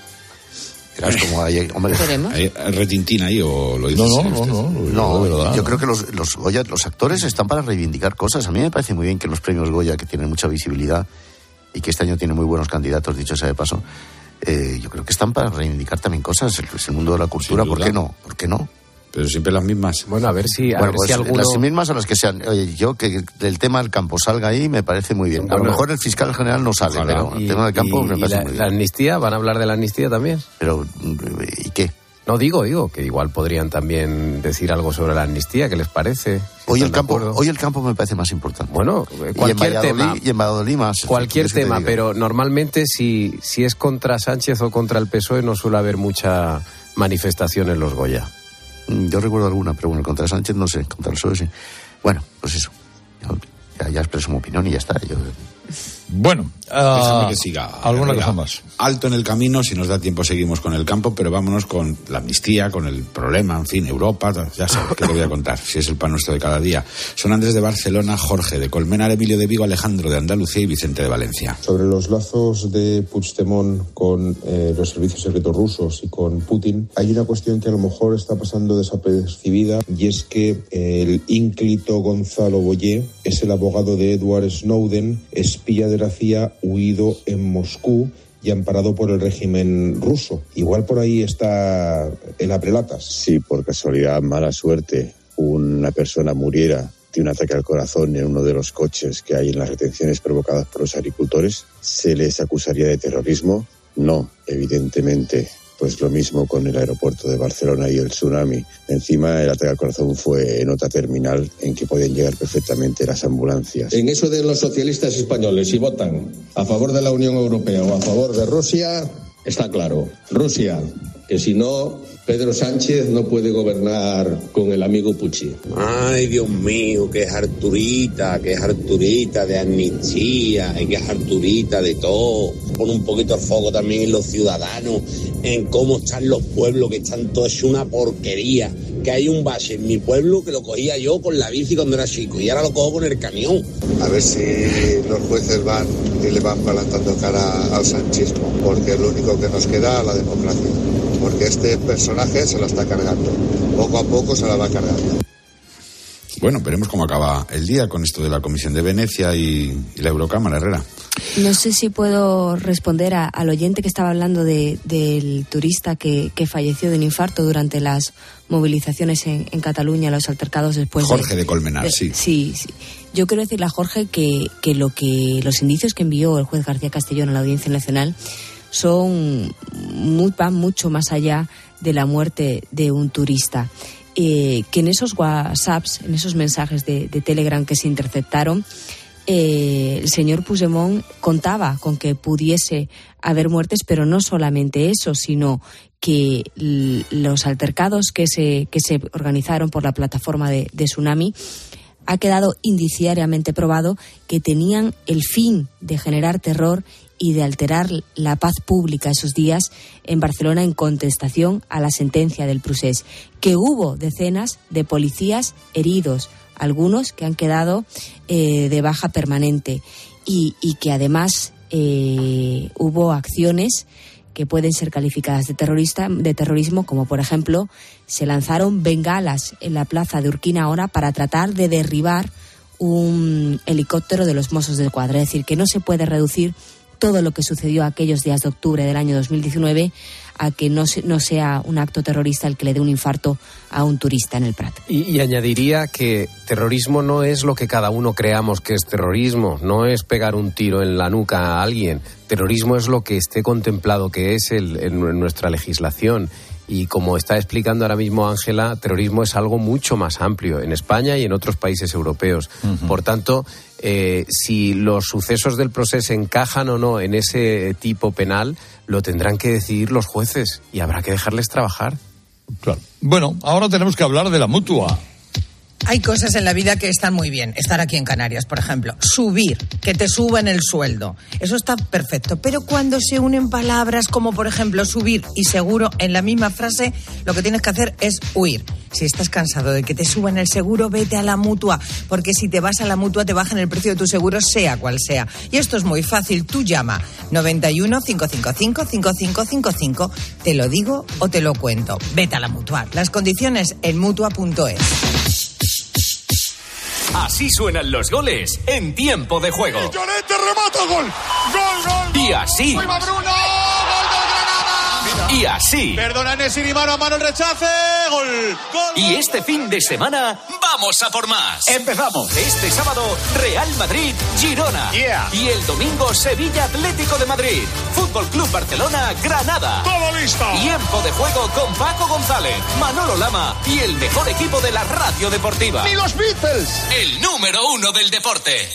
Es como hay, hombre, hay retintín ahí o lo dices. No, no, no, no, no yo creo que los, los Goya, los actores están para reivindicar cosas. A mí me parece muy bien que los premios Goya, que tienen mucha visibilidad y que este año tienen muy buenos candidatos, dicho sea de paso, eh, yo creo que están para reivindicar también cosas. El, el mundo de la cultura, ¿por qué no? ¿Por qué no? Pero siempre las mismas. Bueno, a ver si, a pues Las mismas son las que sean. Oye, yo que el tema del campo salga ahí me parece muy bien. a lo mejor el fiscal general no sale, pero el tema del campo me parece muy bien. ¿La amnistía? ¿Van a hablar de la amnistía también? Pero, ¿y qué? No digo, digo, que igual podrían también decir algo sobre la amnistía, ¿qué les parece? hoy el campo, hoy el campo me parece más importante. Bueno, cualquier tema. Y en Valladolid más. Cualquier tema, pero normalmente si, si es contra Sánchez o contra el PSOE no suele haber mucha manifestación en los Goya. Mm, yo recuerdo alguna, pero bueno, contra Sánchez no sé, contra el PSOE sí. Bueno, pues eso. Ya, ya expreso mi opinión y ya está. Yo bueno, uh, que siga. ¿Alguna cosa más? Alto en el camino, si nos da tiempo seguimos con el campo, pero vámonos con la amnistía, con el problema, en fin, Europa, ya sabes qué te voy a contar, si es el pan nuestro de cada día. Son Andrés de Barcelona, Jorge de Colmenar, Emilio de Vigo, Alejandro de Andalucía y Vicente de Valencia. Sobre los lazos de Puigdemont con eh, los servicios secretos rusos y con Putin, hay una cuestión que a lo mejor está pasando desapercibida y es que el ínclito Gonzalo Boyer es el abogado de Edward Snowden, espía de huido en Moscú y amparado por el régimen ruso. Igual por ahí está el aprelatas. Si por casualidad, mala suerte, una persona muriera de un ataque al corazón en uno de los coches que hay en las retenciones provocadas por los agricultores, ¿se les acusaría de terrorismo? No, evidentemente pues lo mismo con el aeropuerto de Barcelona y el tsunami. Encima el ataque al corazón fue en otra terminal en que podían llegar perfectamente las ambulancias. En eso de los socialistas españoles, si votan a favor de la Unión Europea o a favor de Rusia, está claro. Rusia, que si no Pedro Sánchez no puede gobernar con el amigo Pucci. Ay, Dios mío, que es Arturita, que es Arturita de amnistía, que es Arturita de todo. Pone un poquito el foco también en los ciudadanos, en cómo están los pueblos, que están todos, es una porquería. Que hay un base en mi pueblo que lo cogía yo con la bici cuando era chico y ahora lo cojo con el camión. A ver si los jueces van y le van plantando cara al sanchismo, porque es lo único que nos queda a la democracia porque este personaje se la está cargando. Poco a poco se la va cargando. Bueno, veremos cómo acaba el día con esto de la Comisión de Venecia y, la Eurocámara, Herrera. No sé si puedo responder al oyente que estaba hablando del turista que, falleció de un infarto durante las movilizaciones en, Cataluña, los altercados después Jorge de, Colmenar, sí. sí. Sí, Yo quiero decirle a Jorge que, que, lo que los indicios que envió el juez García Castellón a la Audiencia Nacional son muy, van mucho más allá de la muerte de un turista. Eh, que en esos WhatsApps, en esos mensajes de, Telegram que se interceptaron, eh, el señor Puigdemont contaba con que pudiese haber muertes, pero no solamente eso, sino que los altercados que se, que se organizaron por la plataforma de, de Tsunami ha quedado indiciariamente probado que tenían el fin de generar terror y de alterar la paz pública esos días en Barcelona en contestación a la sentencia del procés, que hubo decenas de policías heridos, algunos que han quedado eh, de baja permanente y, que además eh, hubo acciones que pueden ser calificadas de terrorista, de terrorismo, como por ejemplo se lanzaron bengalas en la plaza de Urquina ahora para tratar de derribar un helicóptero de los Mossos del Cuadro. Es decir, que no se puede reducir todo lo que sucedió aquellos días de octubre del año 2019 a que no, no sea un acto terrorista el que le dé un infarto a un turista en el Prat. Y, añadiría que terrorismo no es lo que cada uno creamos que es terrorismo, no es pegar un tiro en la nuca a alguien. Terrorismo es lo que esté contemplado que es en nuestra legislación. Y como está explicando ahora mismo Ángela, terrorismo es algo mucho más amplio en España y en otros países europeos. Por tanto, eh, si los sucesos del proceso encajan o no en ese tipo penal, lo tendrán que decidir los jueces y habrá que dejarles trabajar. Claro. Bueno, ahora tenemos que hablar de la mutua. Hay cosas en la vida que están muy bien. Estar aquí en Canarias, por ejemplo. Subir, que te suban el sueldo. Eso está perfecto. Pero cuando se unen palabras como, por ejemplo, subir y seguro en la misma frase, lo que tienes que hacer es huir. Si estás cansado de que te suban el seguro, vete a la mutua. Porque si te vas a la mutua, te bajan el precio de tu seguro, sea cual sea. Y esto es muy fácil. Tú llama 91 555 5555. Te lo digo o te lo cuento. Vete a la mutua. Las condiciones en mutua.es. Así suenan los goles en tiempo de juego. Y remata gol. Gol, gol. Y así. ¡Gol y así. Perdona Nesiri, mano a mano el rechace. Gol, gol. Y este fin de semana vamos a por más. Empezamos. Este sábado, Real Madrid, Girona. Yeah. Y el domingo, Sevilla Atlético de Madrid. Fútbol Club Barcelona, Granada. Todo listo. Tiempo de juego con Paco González, Manolo Lama y el mejor equipo de la radio deportiva. ¡Ni los Beatles! El número uno del deporte.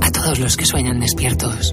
A todos los que sueñan despiertos,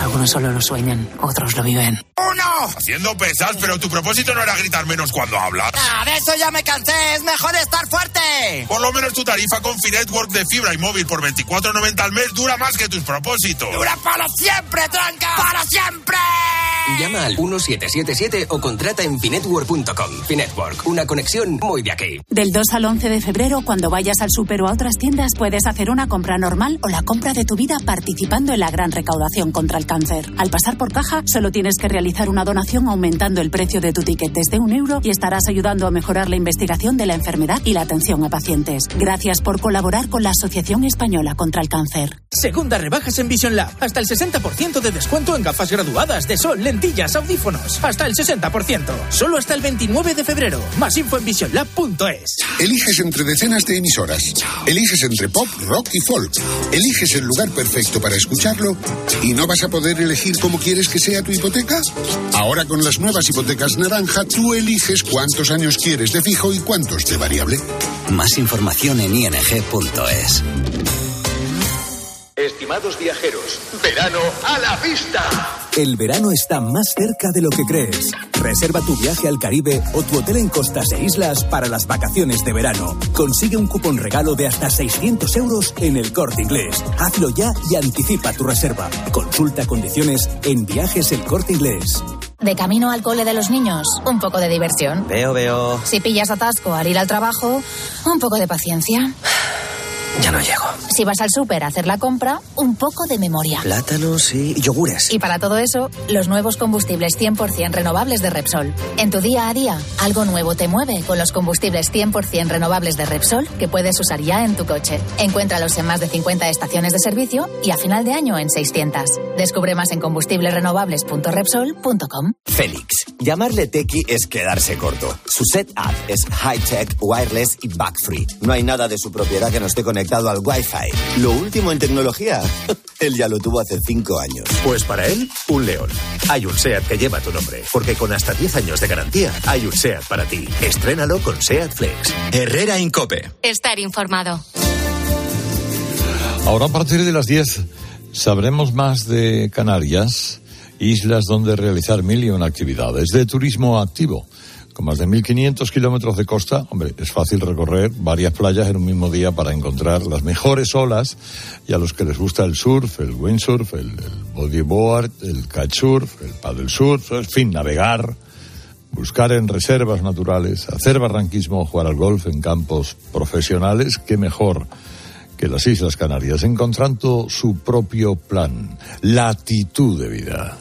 Algunos solo lo sueñan, otros lo viven. ¡Uno! Haciendo pesas, pero tu propósito no era gritar menos cuando hablas. ¡Ah, de eso ya me cansé! ¡Es mejor estar fuerte! Por lo menos tu tarifa con Finetwork de fibra y móvil por 24.90 al mes dura más que tus propósitos. ¡Dura para siempre, tranca! ¡Para siempre! Llama al 1777 o contrata en finetwork.com. Finetwork, una conexión muy de aquí. Del 2 al 11 de febrero, cuando vayas al super o a otras tiendas, puedes hacer una compra normal o la compra de tu vida participando en la gran recaudación contra el cáncer. Al pasar por caja, solo tienes que realizar una donación aumentando el precio de tu ticket desde un euro y estarás ayudando a mejorar la investigación de la enfermedad y la atención a pacientes. Gracias por colaborar con la Asociación Española contra el Cáncer. Segunda rebajas en Vision Lab. Hasta el 60% de descuento en gafas graduadas de sol, lentillas, audífonos. Hasta el 60%. Solo hasta el 29 de febrero. Más info en visionlab.es. Eliges entre decenas de emisoras. Eliges entre pop, rock y folk. Eliges el lugar perfecto para escucharlo y no vas a poder elegir cómo quieres que sea tu hipoteca. Ahora con las nuevas hipotecas naranja, tú eliges cuántos años quieres de fijo y cuántos de variable. Más información en ing.es. Estimados viajeros, verano a la vista. El verano está más cerca de lo que crees. Reserva tu viaje al Caribe o tu hotel en costas e islas para las vacaciones de verano. Consigue un cupón regalo de hasta 600 euros en el corte inglés. Hazlo ya y anticipa tu reserva. Consulta condiciones en viajes el corte inglés. De camino al cole de los niños, un poco de diversión. Veo, veo. Si pillas atasco al ir al trabajo, un poco de paciencia. Ya no llego. Si vas al súper a hacer la compra, un poco de memoria. Plátanos y yogures. Y para todo eso, los nuevos combustibles 100% renovables de Repsol. En tu día a día, algo nuevo te mueve con los combustibles 100% renovables de Repsol que puedes usar ya en tu coche. Encuéntralos en más de 50 estaciones de servicio y a final de año en 600. Descubre más en combustiblesrenovables.repsol.com. Félix. Llamarle tequi es quedarse corto. Su setup es high-tech, wireless y bug-free. No hay nada de su propiedad que no esté conectado al Wi-Fi Lo último en tecnología. Él ya lo tuvo hace cinco años. Pues para él, un león. Hay un SEAT que lleva tu nombre, porque con hasta 10 años de garantía, hay un SEAT para ti. Estrénalo con SEAT Flex. Herrera Incope. Estar informado. Ahora a partir de las 10 sabremos más de Canarias, islas donde realizar mil y una actividades de turismo activo. Con más de 1.500 kilómetros de costa, hombre, es fácil recorrer varias playas en un mismo día para encontrar las mejores olas y a los que les gusta el surf, el windsurf, el, el bodyboard, el kitesurf, el paddle surf, en fin, navegar, buscar en reservas naturales, hacer barranquismo jugar al golf en campos profesionales, qué mejor que las Islas Canarias, encontrando su propio plan, latitud de vida.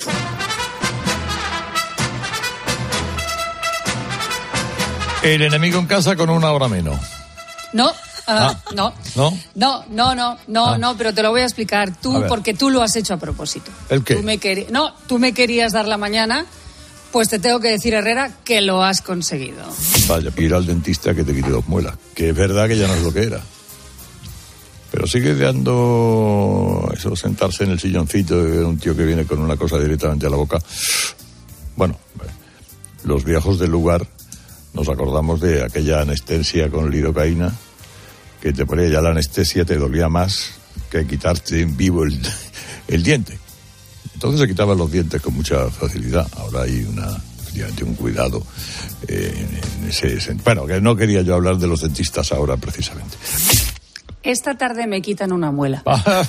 El enemigo en casa con una hora menos. No, ah, Ah. no. ¿No? No, no, no, no, Ah. no, pero te lo voy a explicar tú porque tú lo has hecho a propósito. ¿El qué? Tú me queri- No, tú me querías dar la mañana, pues te tengo que decir, Herrera, que lo has conseguido. Vaya, ir al dentista que te quite dos muelas. Que es verdad que ya no es lo que era. Pero sigue dando eso, sentarse en el silloncito de un tío que viene con una cosa directamente a la boca. Bueno, los viejos del lugar nos acordamos de aquella anestesia con lidocaína que te ponía ya la anestesia, te dolía más que quitarte en vivo el, el diente. Entonces se quitaban los dientes con mucha facilidad. Ahora hay una, efectivamente, un cuidado eh, en, en ese sentido. Bueno, que no quería yo hablar de los dentistas ahora precisamente. Esta tarde me quitan una muela. Para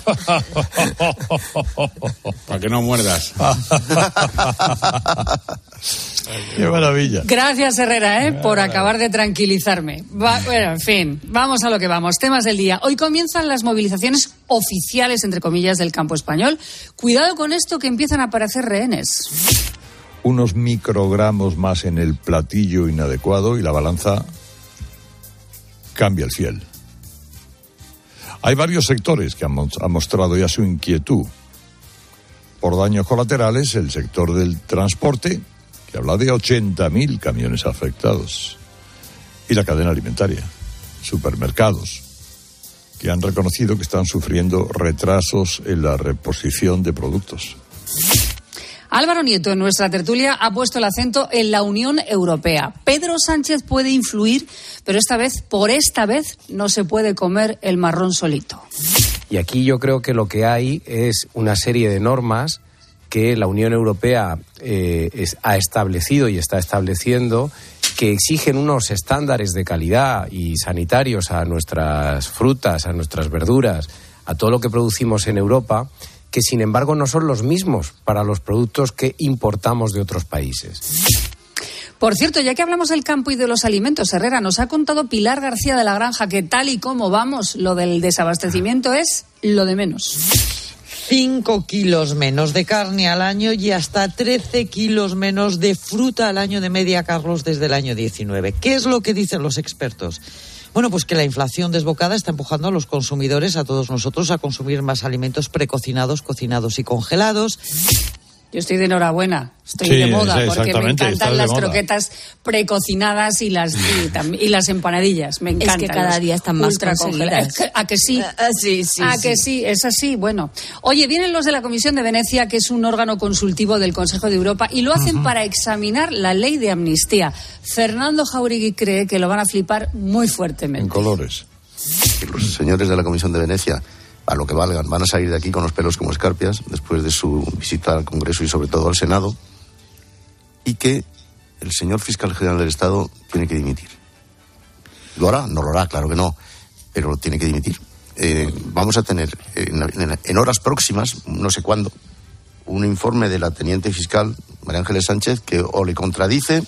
que no muerdas. Qué maravilla. Gracias, Herrera, ¿eh? por acabar de tranquilizarme. Va- bueno, en fin, vamos a lo que vamos. Temas del día. Hoy comienzan las movilizaciones oficiales, entre comillas, del campo español. Cuidado con esto que empiezan a aparecer rehenes. Unos microgramos más en el platillo inadecuado y la balanza cambia el fiel. Hay varios sectores que han mostrado ya su inquietud por daños colaterales. El sector del transporte, que habla de 80.000 camiones afectados. Y la cadena alimentaria, supermercados, que han reconocido que están sufriendo retrasos en la reposición de productos. Álvaro Nieto, en nuestra tertulia, ha puesto el acento en la Unión Europea. Pedro Sánchez puede influir, pero esta vez, por esta vez, no se puede comer el marrón solito. Y aquí yo creo que lo que hay es una serie de normas que la Unión Europea eh, ha establecido y está estableciendo que exigen unos estándares de calidad y sanitarios a nuestras frutas, a nuestras verduras, a todo lo que producimos en Europa, que sin embargo no son los mismos para los productos que importamos de otros países. Por cierto, ya que hablamos del campo y de los alimentos, Herrera, nos ha contado Pilar García de la Granja que tal y como vamos, lo del desabastecimiento es lo de menos. 5 kilos menos de carne al año y hasta 13 kilos menos de fruta al año de media, Carlos, desde el año 19. ¿Qué es lo que dicen los expertos? Bueno, pues que la inflación desbocada está empujando a los consumidores, a todos nosotros, a consumir más alimentos precocinados, cocinados y congelados. Yo estoy de enhorabuena, estoy Sí, de moda, sí, porque me encantan las moda. croquetas precocinadas y las, y, las empanadillas. Me Es que encantan. cada día están más congeladas. ¿A que sí? sí, sí, ¿A sí. que sí? Es así. Bueno. Oye, vienen los de la Comisión de Venecia, que es un órgano consultivo del Consejo de Europa, y lo hacen para examinar la ley de amnistía. Fernando Jauregui cree que lo van a flipar muy fuertemente. En colores. los señores de la Comisión de Venecia, a lo que valgan, van a salir de aquí con los pelos como escarpias después de su visita al Congreso y sobre todo al Senado, y que el señor fiscal general del Estado tiene que dimitir. ¿Lo hará? No lo hará, claro que no, pero tiene que dimitir. Eh, vamos a tener en, en- en horas próximas, no sé cuándo, un informe de la teniente fiscal María Ángeles Sánchez que o le contradice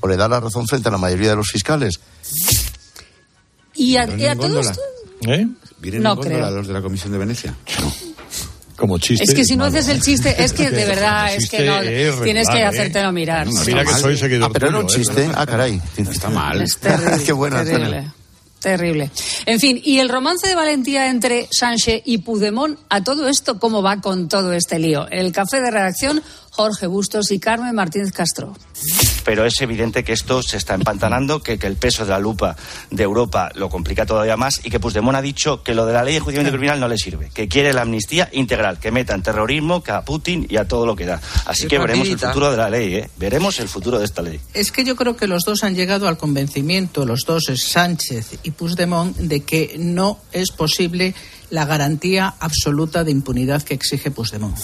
o le da la razón frente a la mayoría de los fiscales. Y a, Vienen y a en todo góndola. esto... ¿Eh? ¿Vienen No en creo. los de la Comisión de Venecia? Como chiste. Es que si no malo. haces el chiste, es que de verdad, es que no, es tienes que ¿eh? hacértelo mirar. No, sí. Mira que soy seguidor Ah, pero era un ¿eh? chiste. Ah, caray. Está mal. Es terrible. Qué buena, terrible. Terrible. En fin, y el romance de valentía entre Sánchez y Puigdemont, a todo esto, ¿cómo va con todo este lío? El café de redacción, Jorge Bustos y Carmen Martínez Castro. pero es evidente que esto se está empantanando, que, que el peso de la lupa de Europa lo complica todavía más y que Puigdemont ha dicho que lo de la ley de enjuiciamiento criminal no le sirve, que quiere la amnistía integral, que metan terrorismo, que a Putin y a todo lo que da. Así Qué que veremos el futuro de la ley, ¿eh? Veremos el futuro de esta ley. Es que yo creo que los dos han llegado al convencimiento, los dos, Sánchez y Puigdemont, de que no es posible la garantía absoluta de impunidad que exige Puigdemont.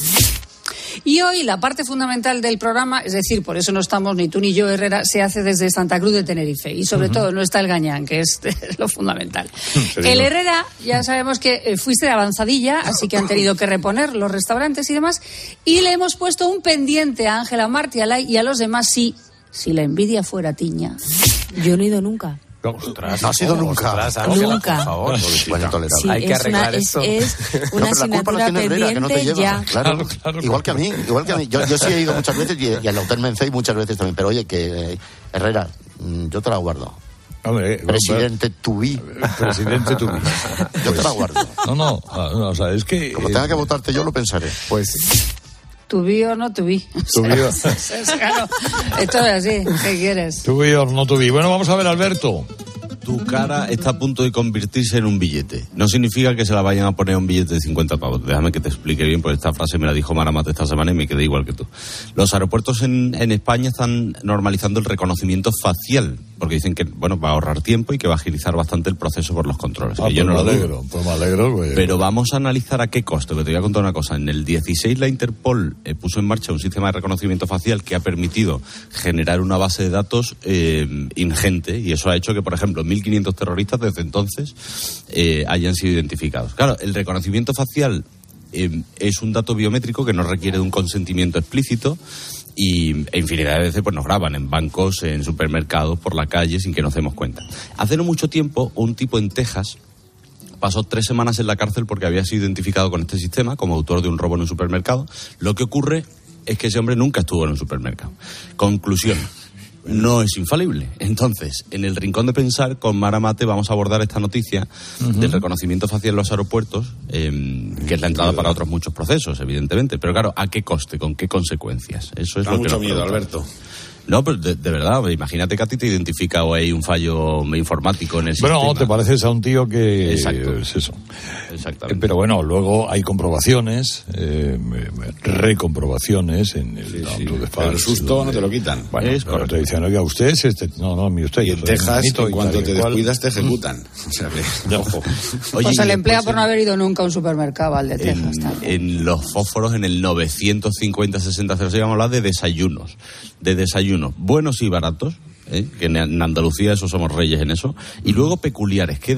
Y hoy la parte fundamental del programa, es decir, por eso no estamos ni tú ni yo, Herrera, se hace desde Santa Cruz de Tenerife. Y sobre todo no está el Gañán, que es lo fundamental. El Herrera, ya sabemos que eh, fuiste de avanzadilla, así que han tenido que reponer los restaurantes y demás. Y le hemos puesto un pendiente a Ángela Lai y a los demás si, si la envidia fuera tiña. Yo no he ido nunca. No ha sido nunca. Ostras, Nunca. Por favor. Bueno, intolerable. Sí, Hay que es una, arreglar es, esto. es No, una pero la culpa la asignatura tiene Herrera, que no te pendiente lleva. ya. Claro, igual que a mí, igual que a mí. Yo, yo sí he ido muchas veces y, y al Hotel Mencey muchas veces también. Pero oye, que eh, Herrera, mm, yo te la guardo. Hombre, Presidente Tubí. Presidente tú. Yo te la guardo. No, no, ah, no, o sea, es que... Como eh, tenga que votarte yo, lo pensaré. Pues ¿Tu vi o no tu vi? Tu vi o- claro, esto es así. ¿Qué quieres? Tu vi o no tu vi. Bueno, vamos a ver, Alberto. Tu cara está a punto de convertirse en un billete. No significa que se la vayan a poner un billete de 50 pavos. Déjame que te explique bien, porque esta frase me la dijo Maramate esta semana y me quedé igual que tú. Los aeropuertos en, en España están normalizando el reconocimiento facial, porque dicen que bueno va a ahorrar tiempo y que va a agilizar bastante el proceso por los controles. Ah, que yo pues no me lo alegro, pues me alegro. pues- Pero vamos a analizar a qué coste, que te voy a contar una cosa. En el 16 la Interpol eh, puso en marcha un sistema de reconocimiento facial que ha permitido generar una base de datos eh, ingente y eso ha hecho que, por ejemplo, 1.500 terroristas desde entonces eh, hayan sido identificados. Claro, el reconocimiento facial eh, es un dato biométrico que no requiere de un consentimiento explícito y infinidad de veces pues nos graban en bancos, en supermercados, por la calle sin que nos demos cuenta. Hace no mucho tiempo un tipo en Texas pasó tres semanas en la cárcel porque había sido identificado con este sistema como autor de un robo en un supermercado. Lo que ocurre es que ese hombre nunca estuvo en un supermercado. Conclusión. No es infalible. Entonces, en el rincón de pensar, con Mara Mate vamos a abordar esta noticia del reconocimiento facial en los aeropuertos, eh, que es la entrada para otros muchos procesos, evidentemente. Pero claro, ¿a qué coste? ¿Con qué consecuencias? Eso es Da lo que mucho nos miedo. Alberto. No, pero de, de verdad, imagínate que a ti te identifica o hay un fallo informático en el Bueno, sistema. te pareces a un tío que Exacto. es eso. Exactamente. Pero bueno, luego hay comprobaciones, eh, recomprobaciones en el auto de Pero el susto no te lo quitan. Bueno, pero te dicen, oiga, usted es este. No, no, mire usted. Y en Texas, en cuanto te cual. descuidas, te ejecutan. O sea que, ojo. Oye, pues se le emplea por no haber ido nunca a un supermercado al de Texas. en, también. en los fósforos, en el 950 60 06, vamos a hablar de desayunos. De desayunos buenos y baratos. ¿Eh? Que en, Andalucía eso somos reyes en eso. Y luego peculiares. ¿Qué,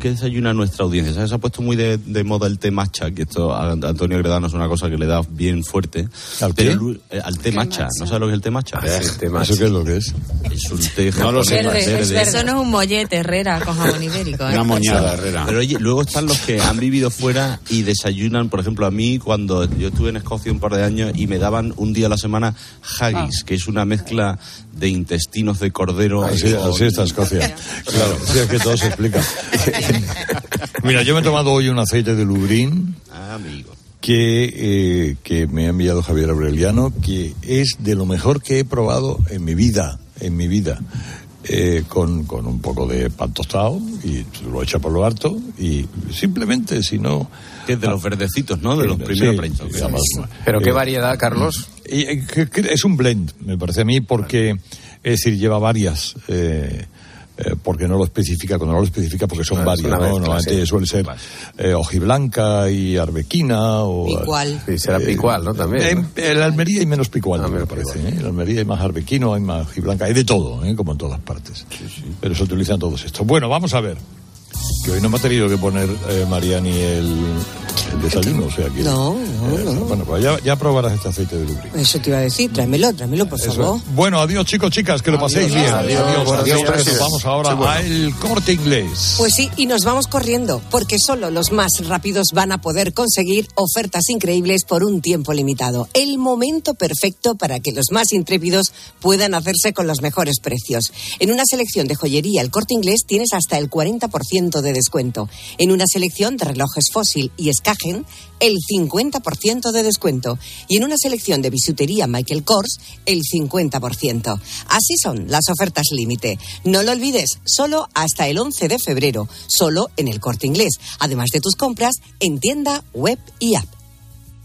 qué desayuna nuestra audiencia? ¿Sabes? Se ha puesto muy de, de moda el té matcha, que esto a Antonio Gredano es una cosa que le da bien fuerte. ¿Al lu- eh, al té matcha. ¿No sabes lo que es el té matcha? ¿Eso qué es lo que es? Es un té No lo sé. Verde, verde. es verde. Eso no es un mollete, Herrera, con jamón ibérico. ¿eh? Pero oye, luego están los que han vivido fuera y desayunan. Por ejemplo, a mí, cuando yo estuve en Escocia un par de años y me daban un día a la semana haggis, que es una mezcla de intestinos de cordero. Así, con- así está Escocia. Claro, sí, es que todo se explica. Mira, yo me he tomado hoy un aceite de lubrín Ah, amigo. que, eh, que me ha enviado Javier Aureliano, que es de lo mejor que he probado en mi vida, en mi vida. Eh, con, con un poco de pan tostado y lo echa por lo harto y simplemente si no Que es de los verdecitos, ¿no? De los Sí, primeros sí, prensos. sí, además, Pero qué eh, variedad, Carlos. y, eh, es un blend, me parece a mí, porque, es decir, lleva varias, eh, eh, porque no lo especifica, cuando no lo especifica, porque son una ¿no? Normalmente sí. suele ser eh, hojiblanca y arbequina o... Picual. Sí, será picual, ¿no? También. En, ¿no? en la Almería hay menos picual, Ah, me menos parece. ¿eh? En la Almería hay más arbequino, hay más hojiblanca, hay de todo, ¿eh? como en todas partes. Pero se utilizan todos estos. Bueno, vamos a ver. Que hoy no me ha tenido que poner eh, Mariani el, el desayuno, o sea que... No, no, eh, no. Bueno, pues ya, ya probarás este aceite de lubrí. Eso te iba a decir, tráemelo, tráemelo, por Eso favor. es. Bueno, adiós chicos, chicas, que lo paséis bien. Adiós, adiós, adiós, nos vamos ahora Sí, bueno. al corte inglés. Pues sí, y nos vamos corriendo, porque solo los más rápidos van a poder conseguir ofertas increíbles por un tiempo limitado. El momento perfecto para que los más intrépidos puedan hacerse con los mejores precios. En una selección de joyería, el corte inglés tienes hasta el 40% de descuento. En una selección de relojes fósil y imagen, el 50% de descuento. Y en una selección de bisutería Michael Kors, el 50%. Así son las ofertas límite. No lo olvides, solo hasta el 11 de febrero, solo en el corte inglés. Además de tus compras en tienda, web y app.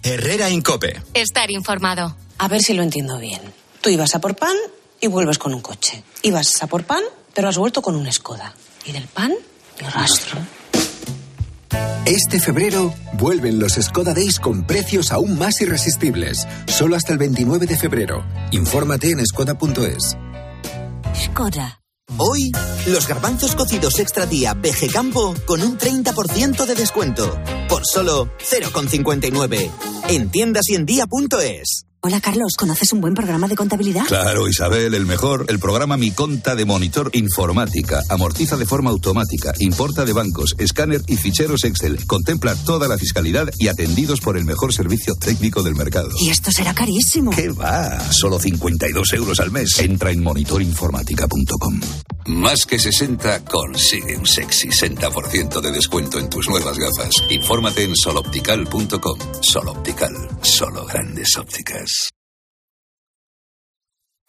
Herrera Incope. Estar informado. A ver si lo entiendo bien. Tú ibas a por pan y vuelves con un coche. Ibas a por pan, pero has vuelto con un Skoda. Y del pan, rastro. Este febrero vuelven los Skoda Days con precios aún más irresistibles. Solo hasta el 29 de febrero. Infórmate en skoda.es. Skoda. Hoy, los garbanzos cocidos extra día PG Campo con un 30% de descuento. Por solo 0,59. En tiendas y en día.es. Hola Carlos, ¿conoces un buen programa de contabilidad? Claro, Isabel, el mejor. El programa Mi Conta de Monitor Informática. Amortiza de forma automática, importa de bancos, escáner y ficheros Excel. Contempla toda la fiscalidad y atendidos por el mejor servicio técnico del mercado. Y esto será carísimo. ¿Qué va? Solo 52 euros al mes. Entra en monitorinformática.com. Más que 60 consigue un sexy 60% de descuento en tus nuevas gafas. Infórmate en soloptical.com. Soloptical, solo grandes ópticas.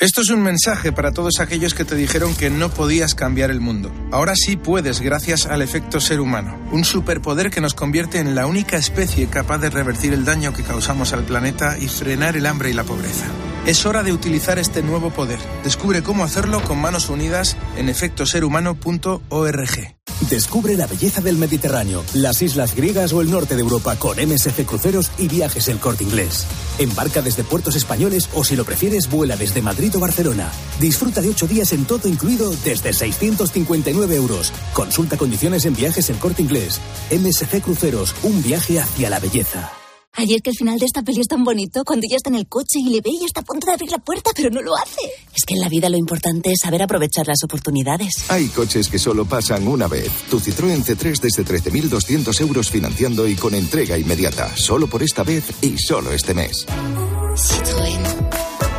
Esto es un mensaje para todos aquellos que te dijeron que no podías cambiar el mundo. Ahora sí puedes gracias al efecto ser humano, un superpoder que nos convierte en la única especie capaz de revertir el daño que causamos al planeta y frenar el hambre y la pobreza. Es hora de utilizar este nuevo poder. Descubre cómo hacerlo con manos unidas en efectoserhumano.org. Descubre la belleza del Mediterráneo, las islas griegas o el norte de Europa con MSC Cruceros y Viajes El Corte Inglés. Embarca desde puertos españoles o si lo prefieres vuela desde Madrid Barcelona. Disfruta de ocho días en todo incluido desde 659 euros. Consulta condiciones en Viajes El Corte Inglés. MSC Cruceros, un viaje hacia la belleza. Ayer que el final de esta peli es tan bonito, cuando ella está en el coche y le ve y está a punto de abrir la puerta, pero no lo hace. Es que en la vida lo importante es saber aprovechar las oportunidades. Hay coches que solo pasan una vez. Tu Citroën C3 desde 13.200 euros financiando y con entrega inmediata. Solo por esta vez y solo este mes.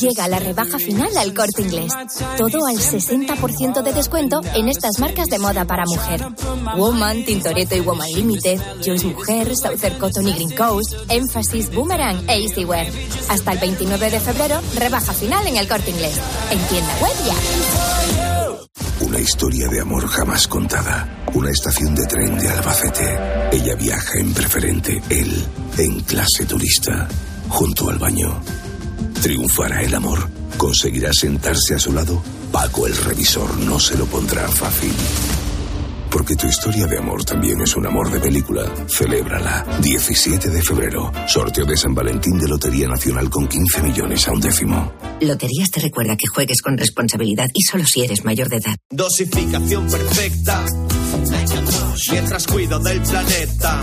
Llega la rebaja final al corte inglés. Todo al 60% de descuento en estas marcas de moda para mujer. Woman, Tintoretto y Woman Limited, Joyce Mujer, Southern Cotton y Green Coast, Emphasis, Boomerang e Easywear. Hasta el 29 de febrero, rebaja final en el corte inglés. En tienda web ya. Una historia de amor jamás contada. Una estación de tren de Albacete. Ella viaja en preferente, él en clase turista, junto al baño. ¿Triunfará el amor? ¿Conseguirá sentarse a su lado? Paco el revisor no se lo pondrá fácil. Porque tu historia de amor también es un amor de película. Celébrala. 17 de febrero. Sorteo de San Valentín de Lotería Nacional con 15 millones a un décimo. Loterías te recuerda que juegues con responsabilidad y solo si eres mayor de edad. Dosificación perfecta. Mientras cuido del planeta.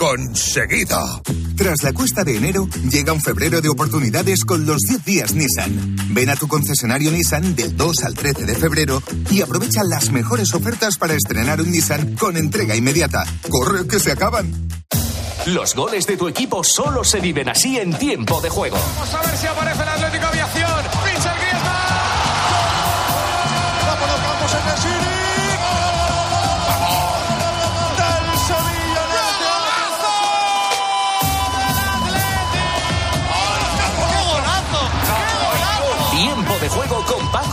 conseguido. Tras la cuesta de enero, llega un febrero de oportunidades con los 10 días Nissan. Ven a tu concesionario Nissan del 2 al 13 de febrero y aprovecha las mejores ofertas para estrenar un Nissan con entrega inmediata. ¡Corre, que se acaban! Los goles de tu equipo solo se viven así en tiempo de juego. Vamos a ver si aparece el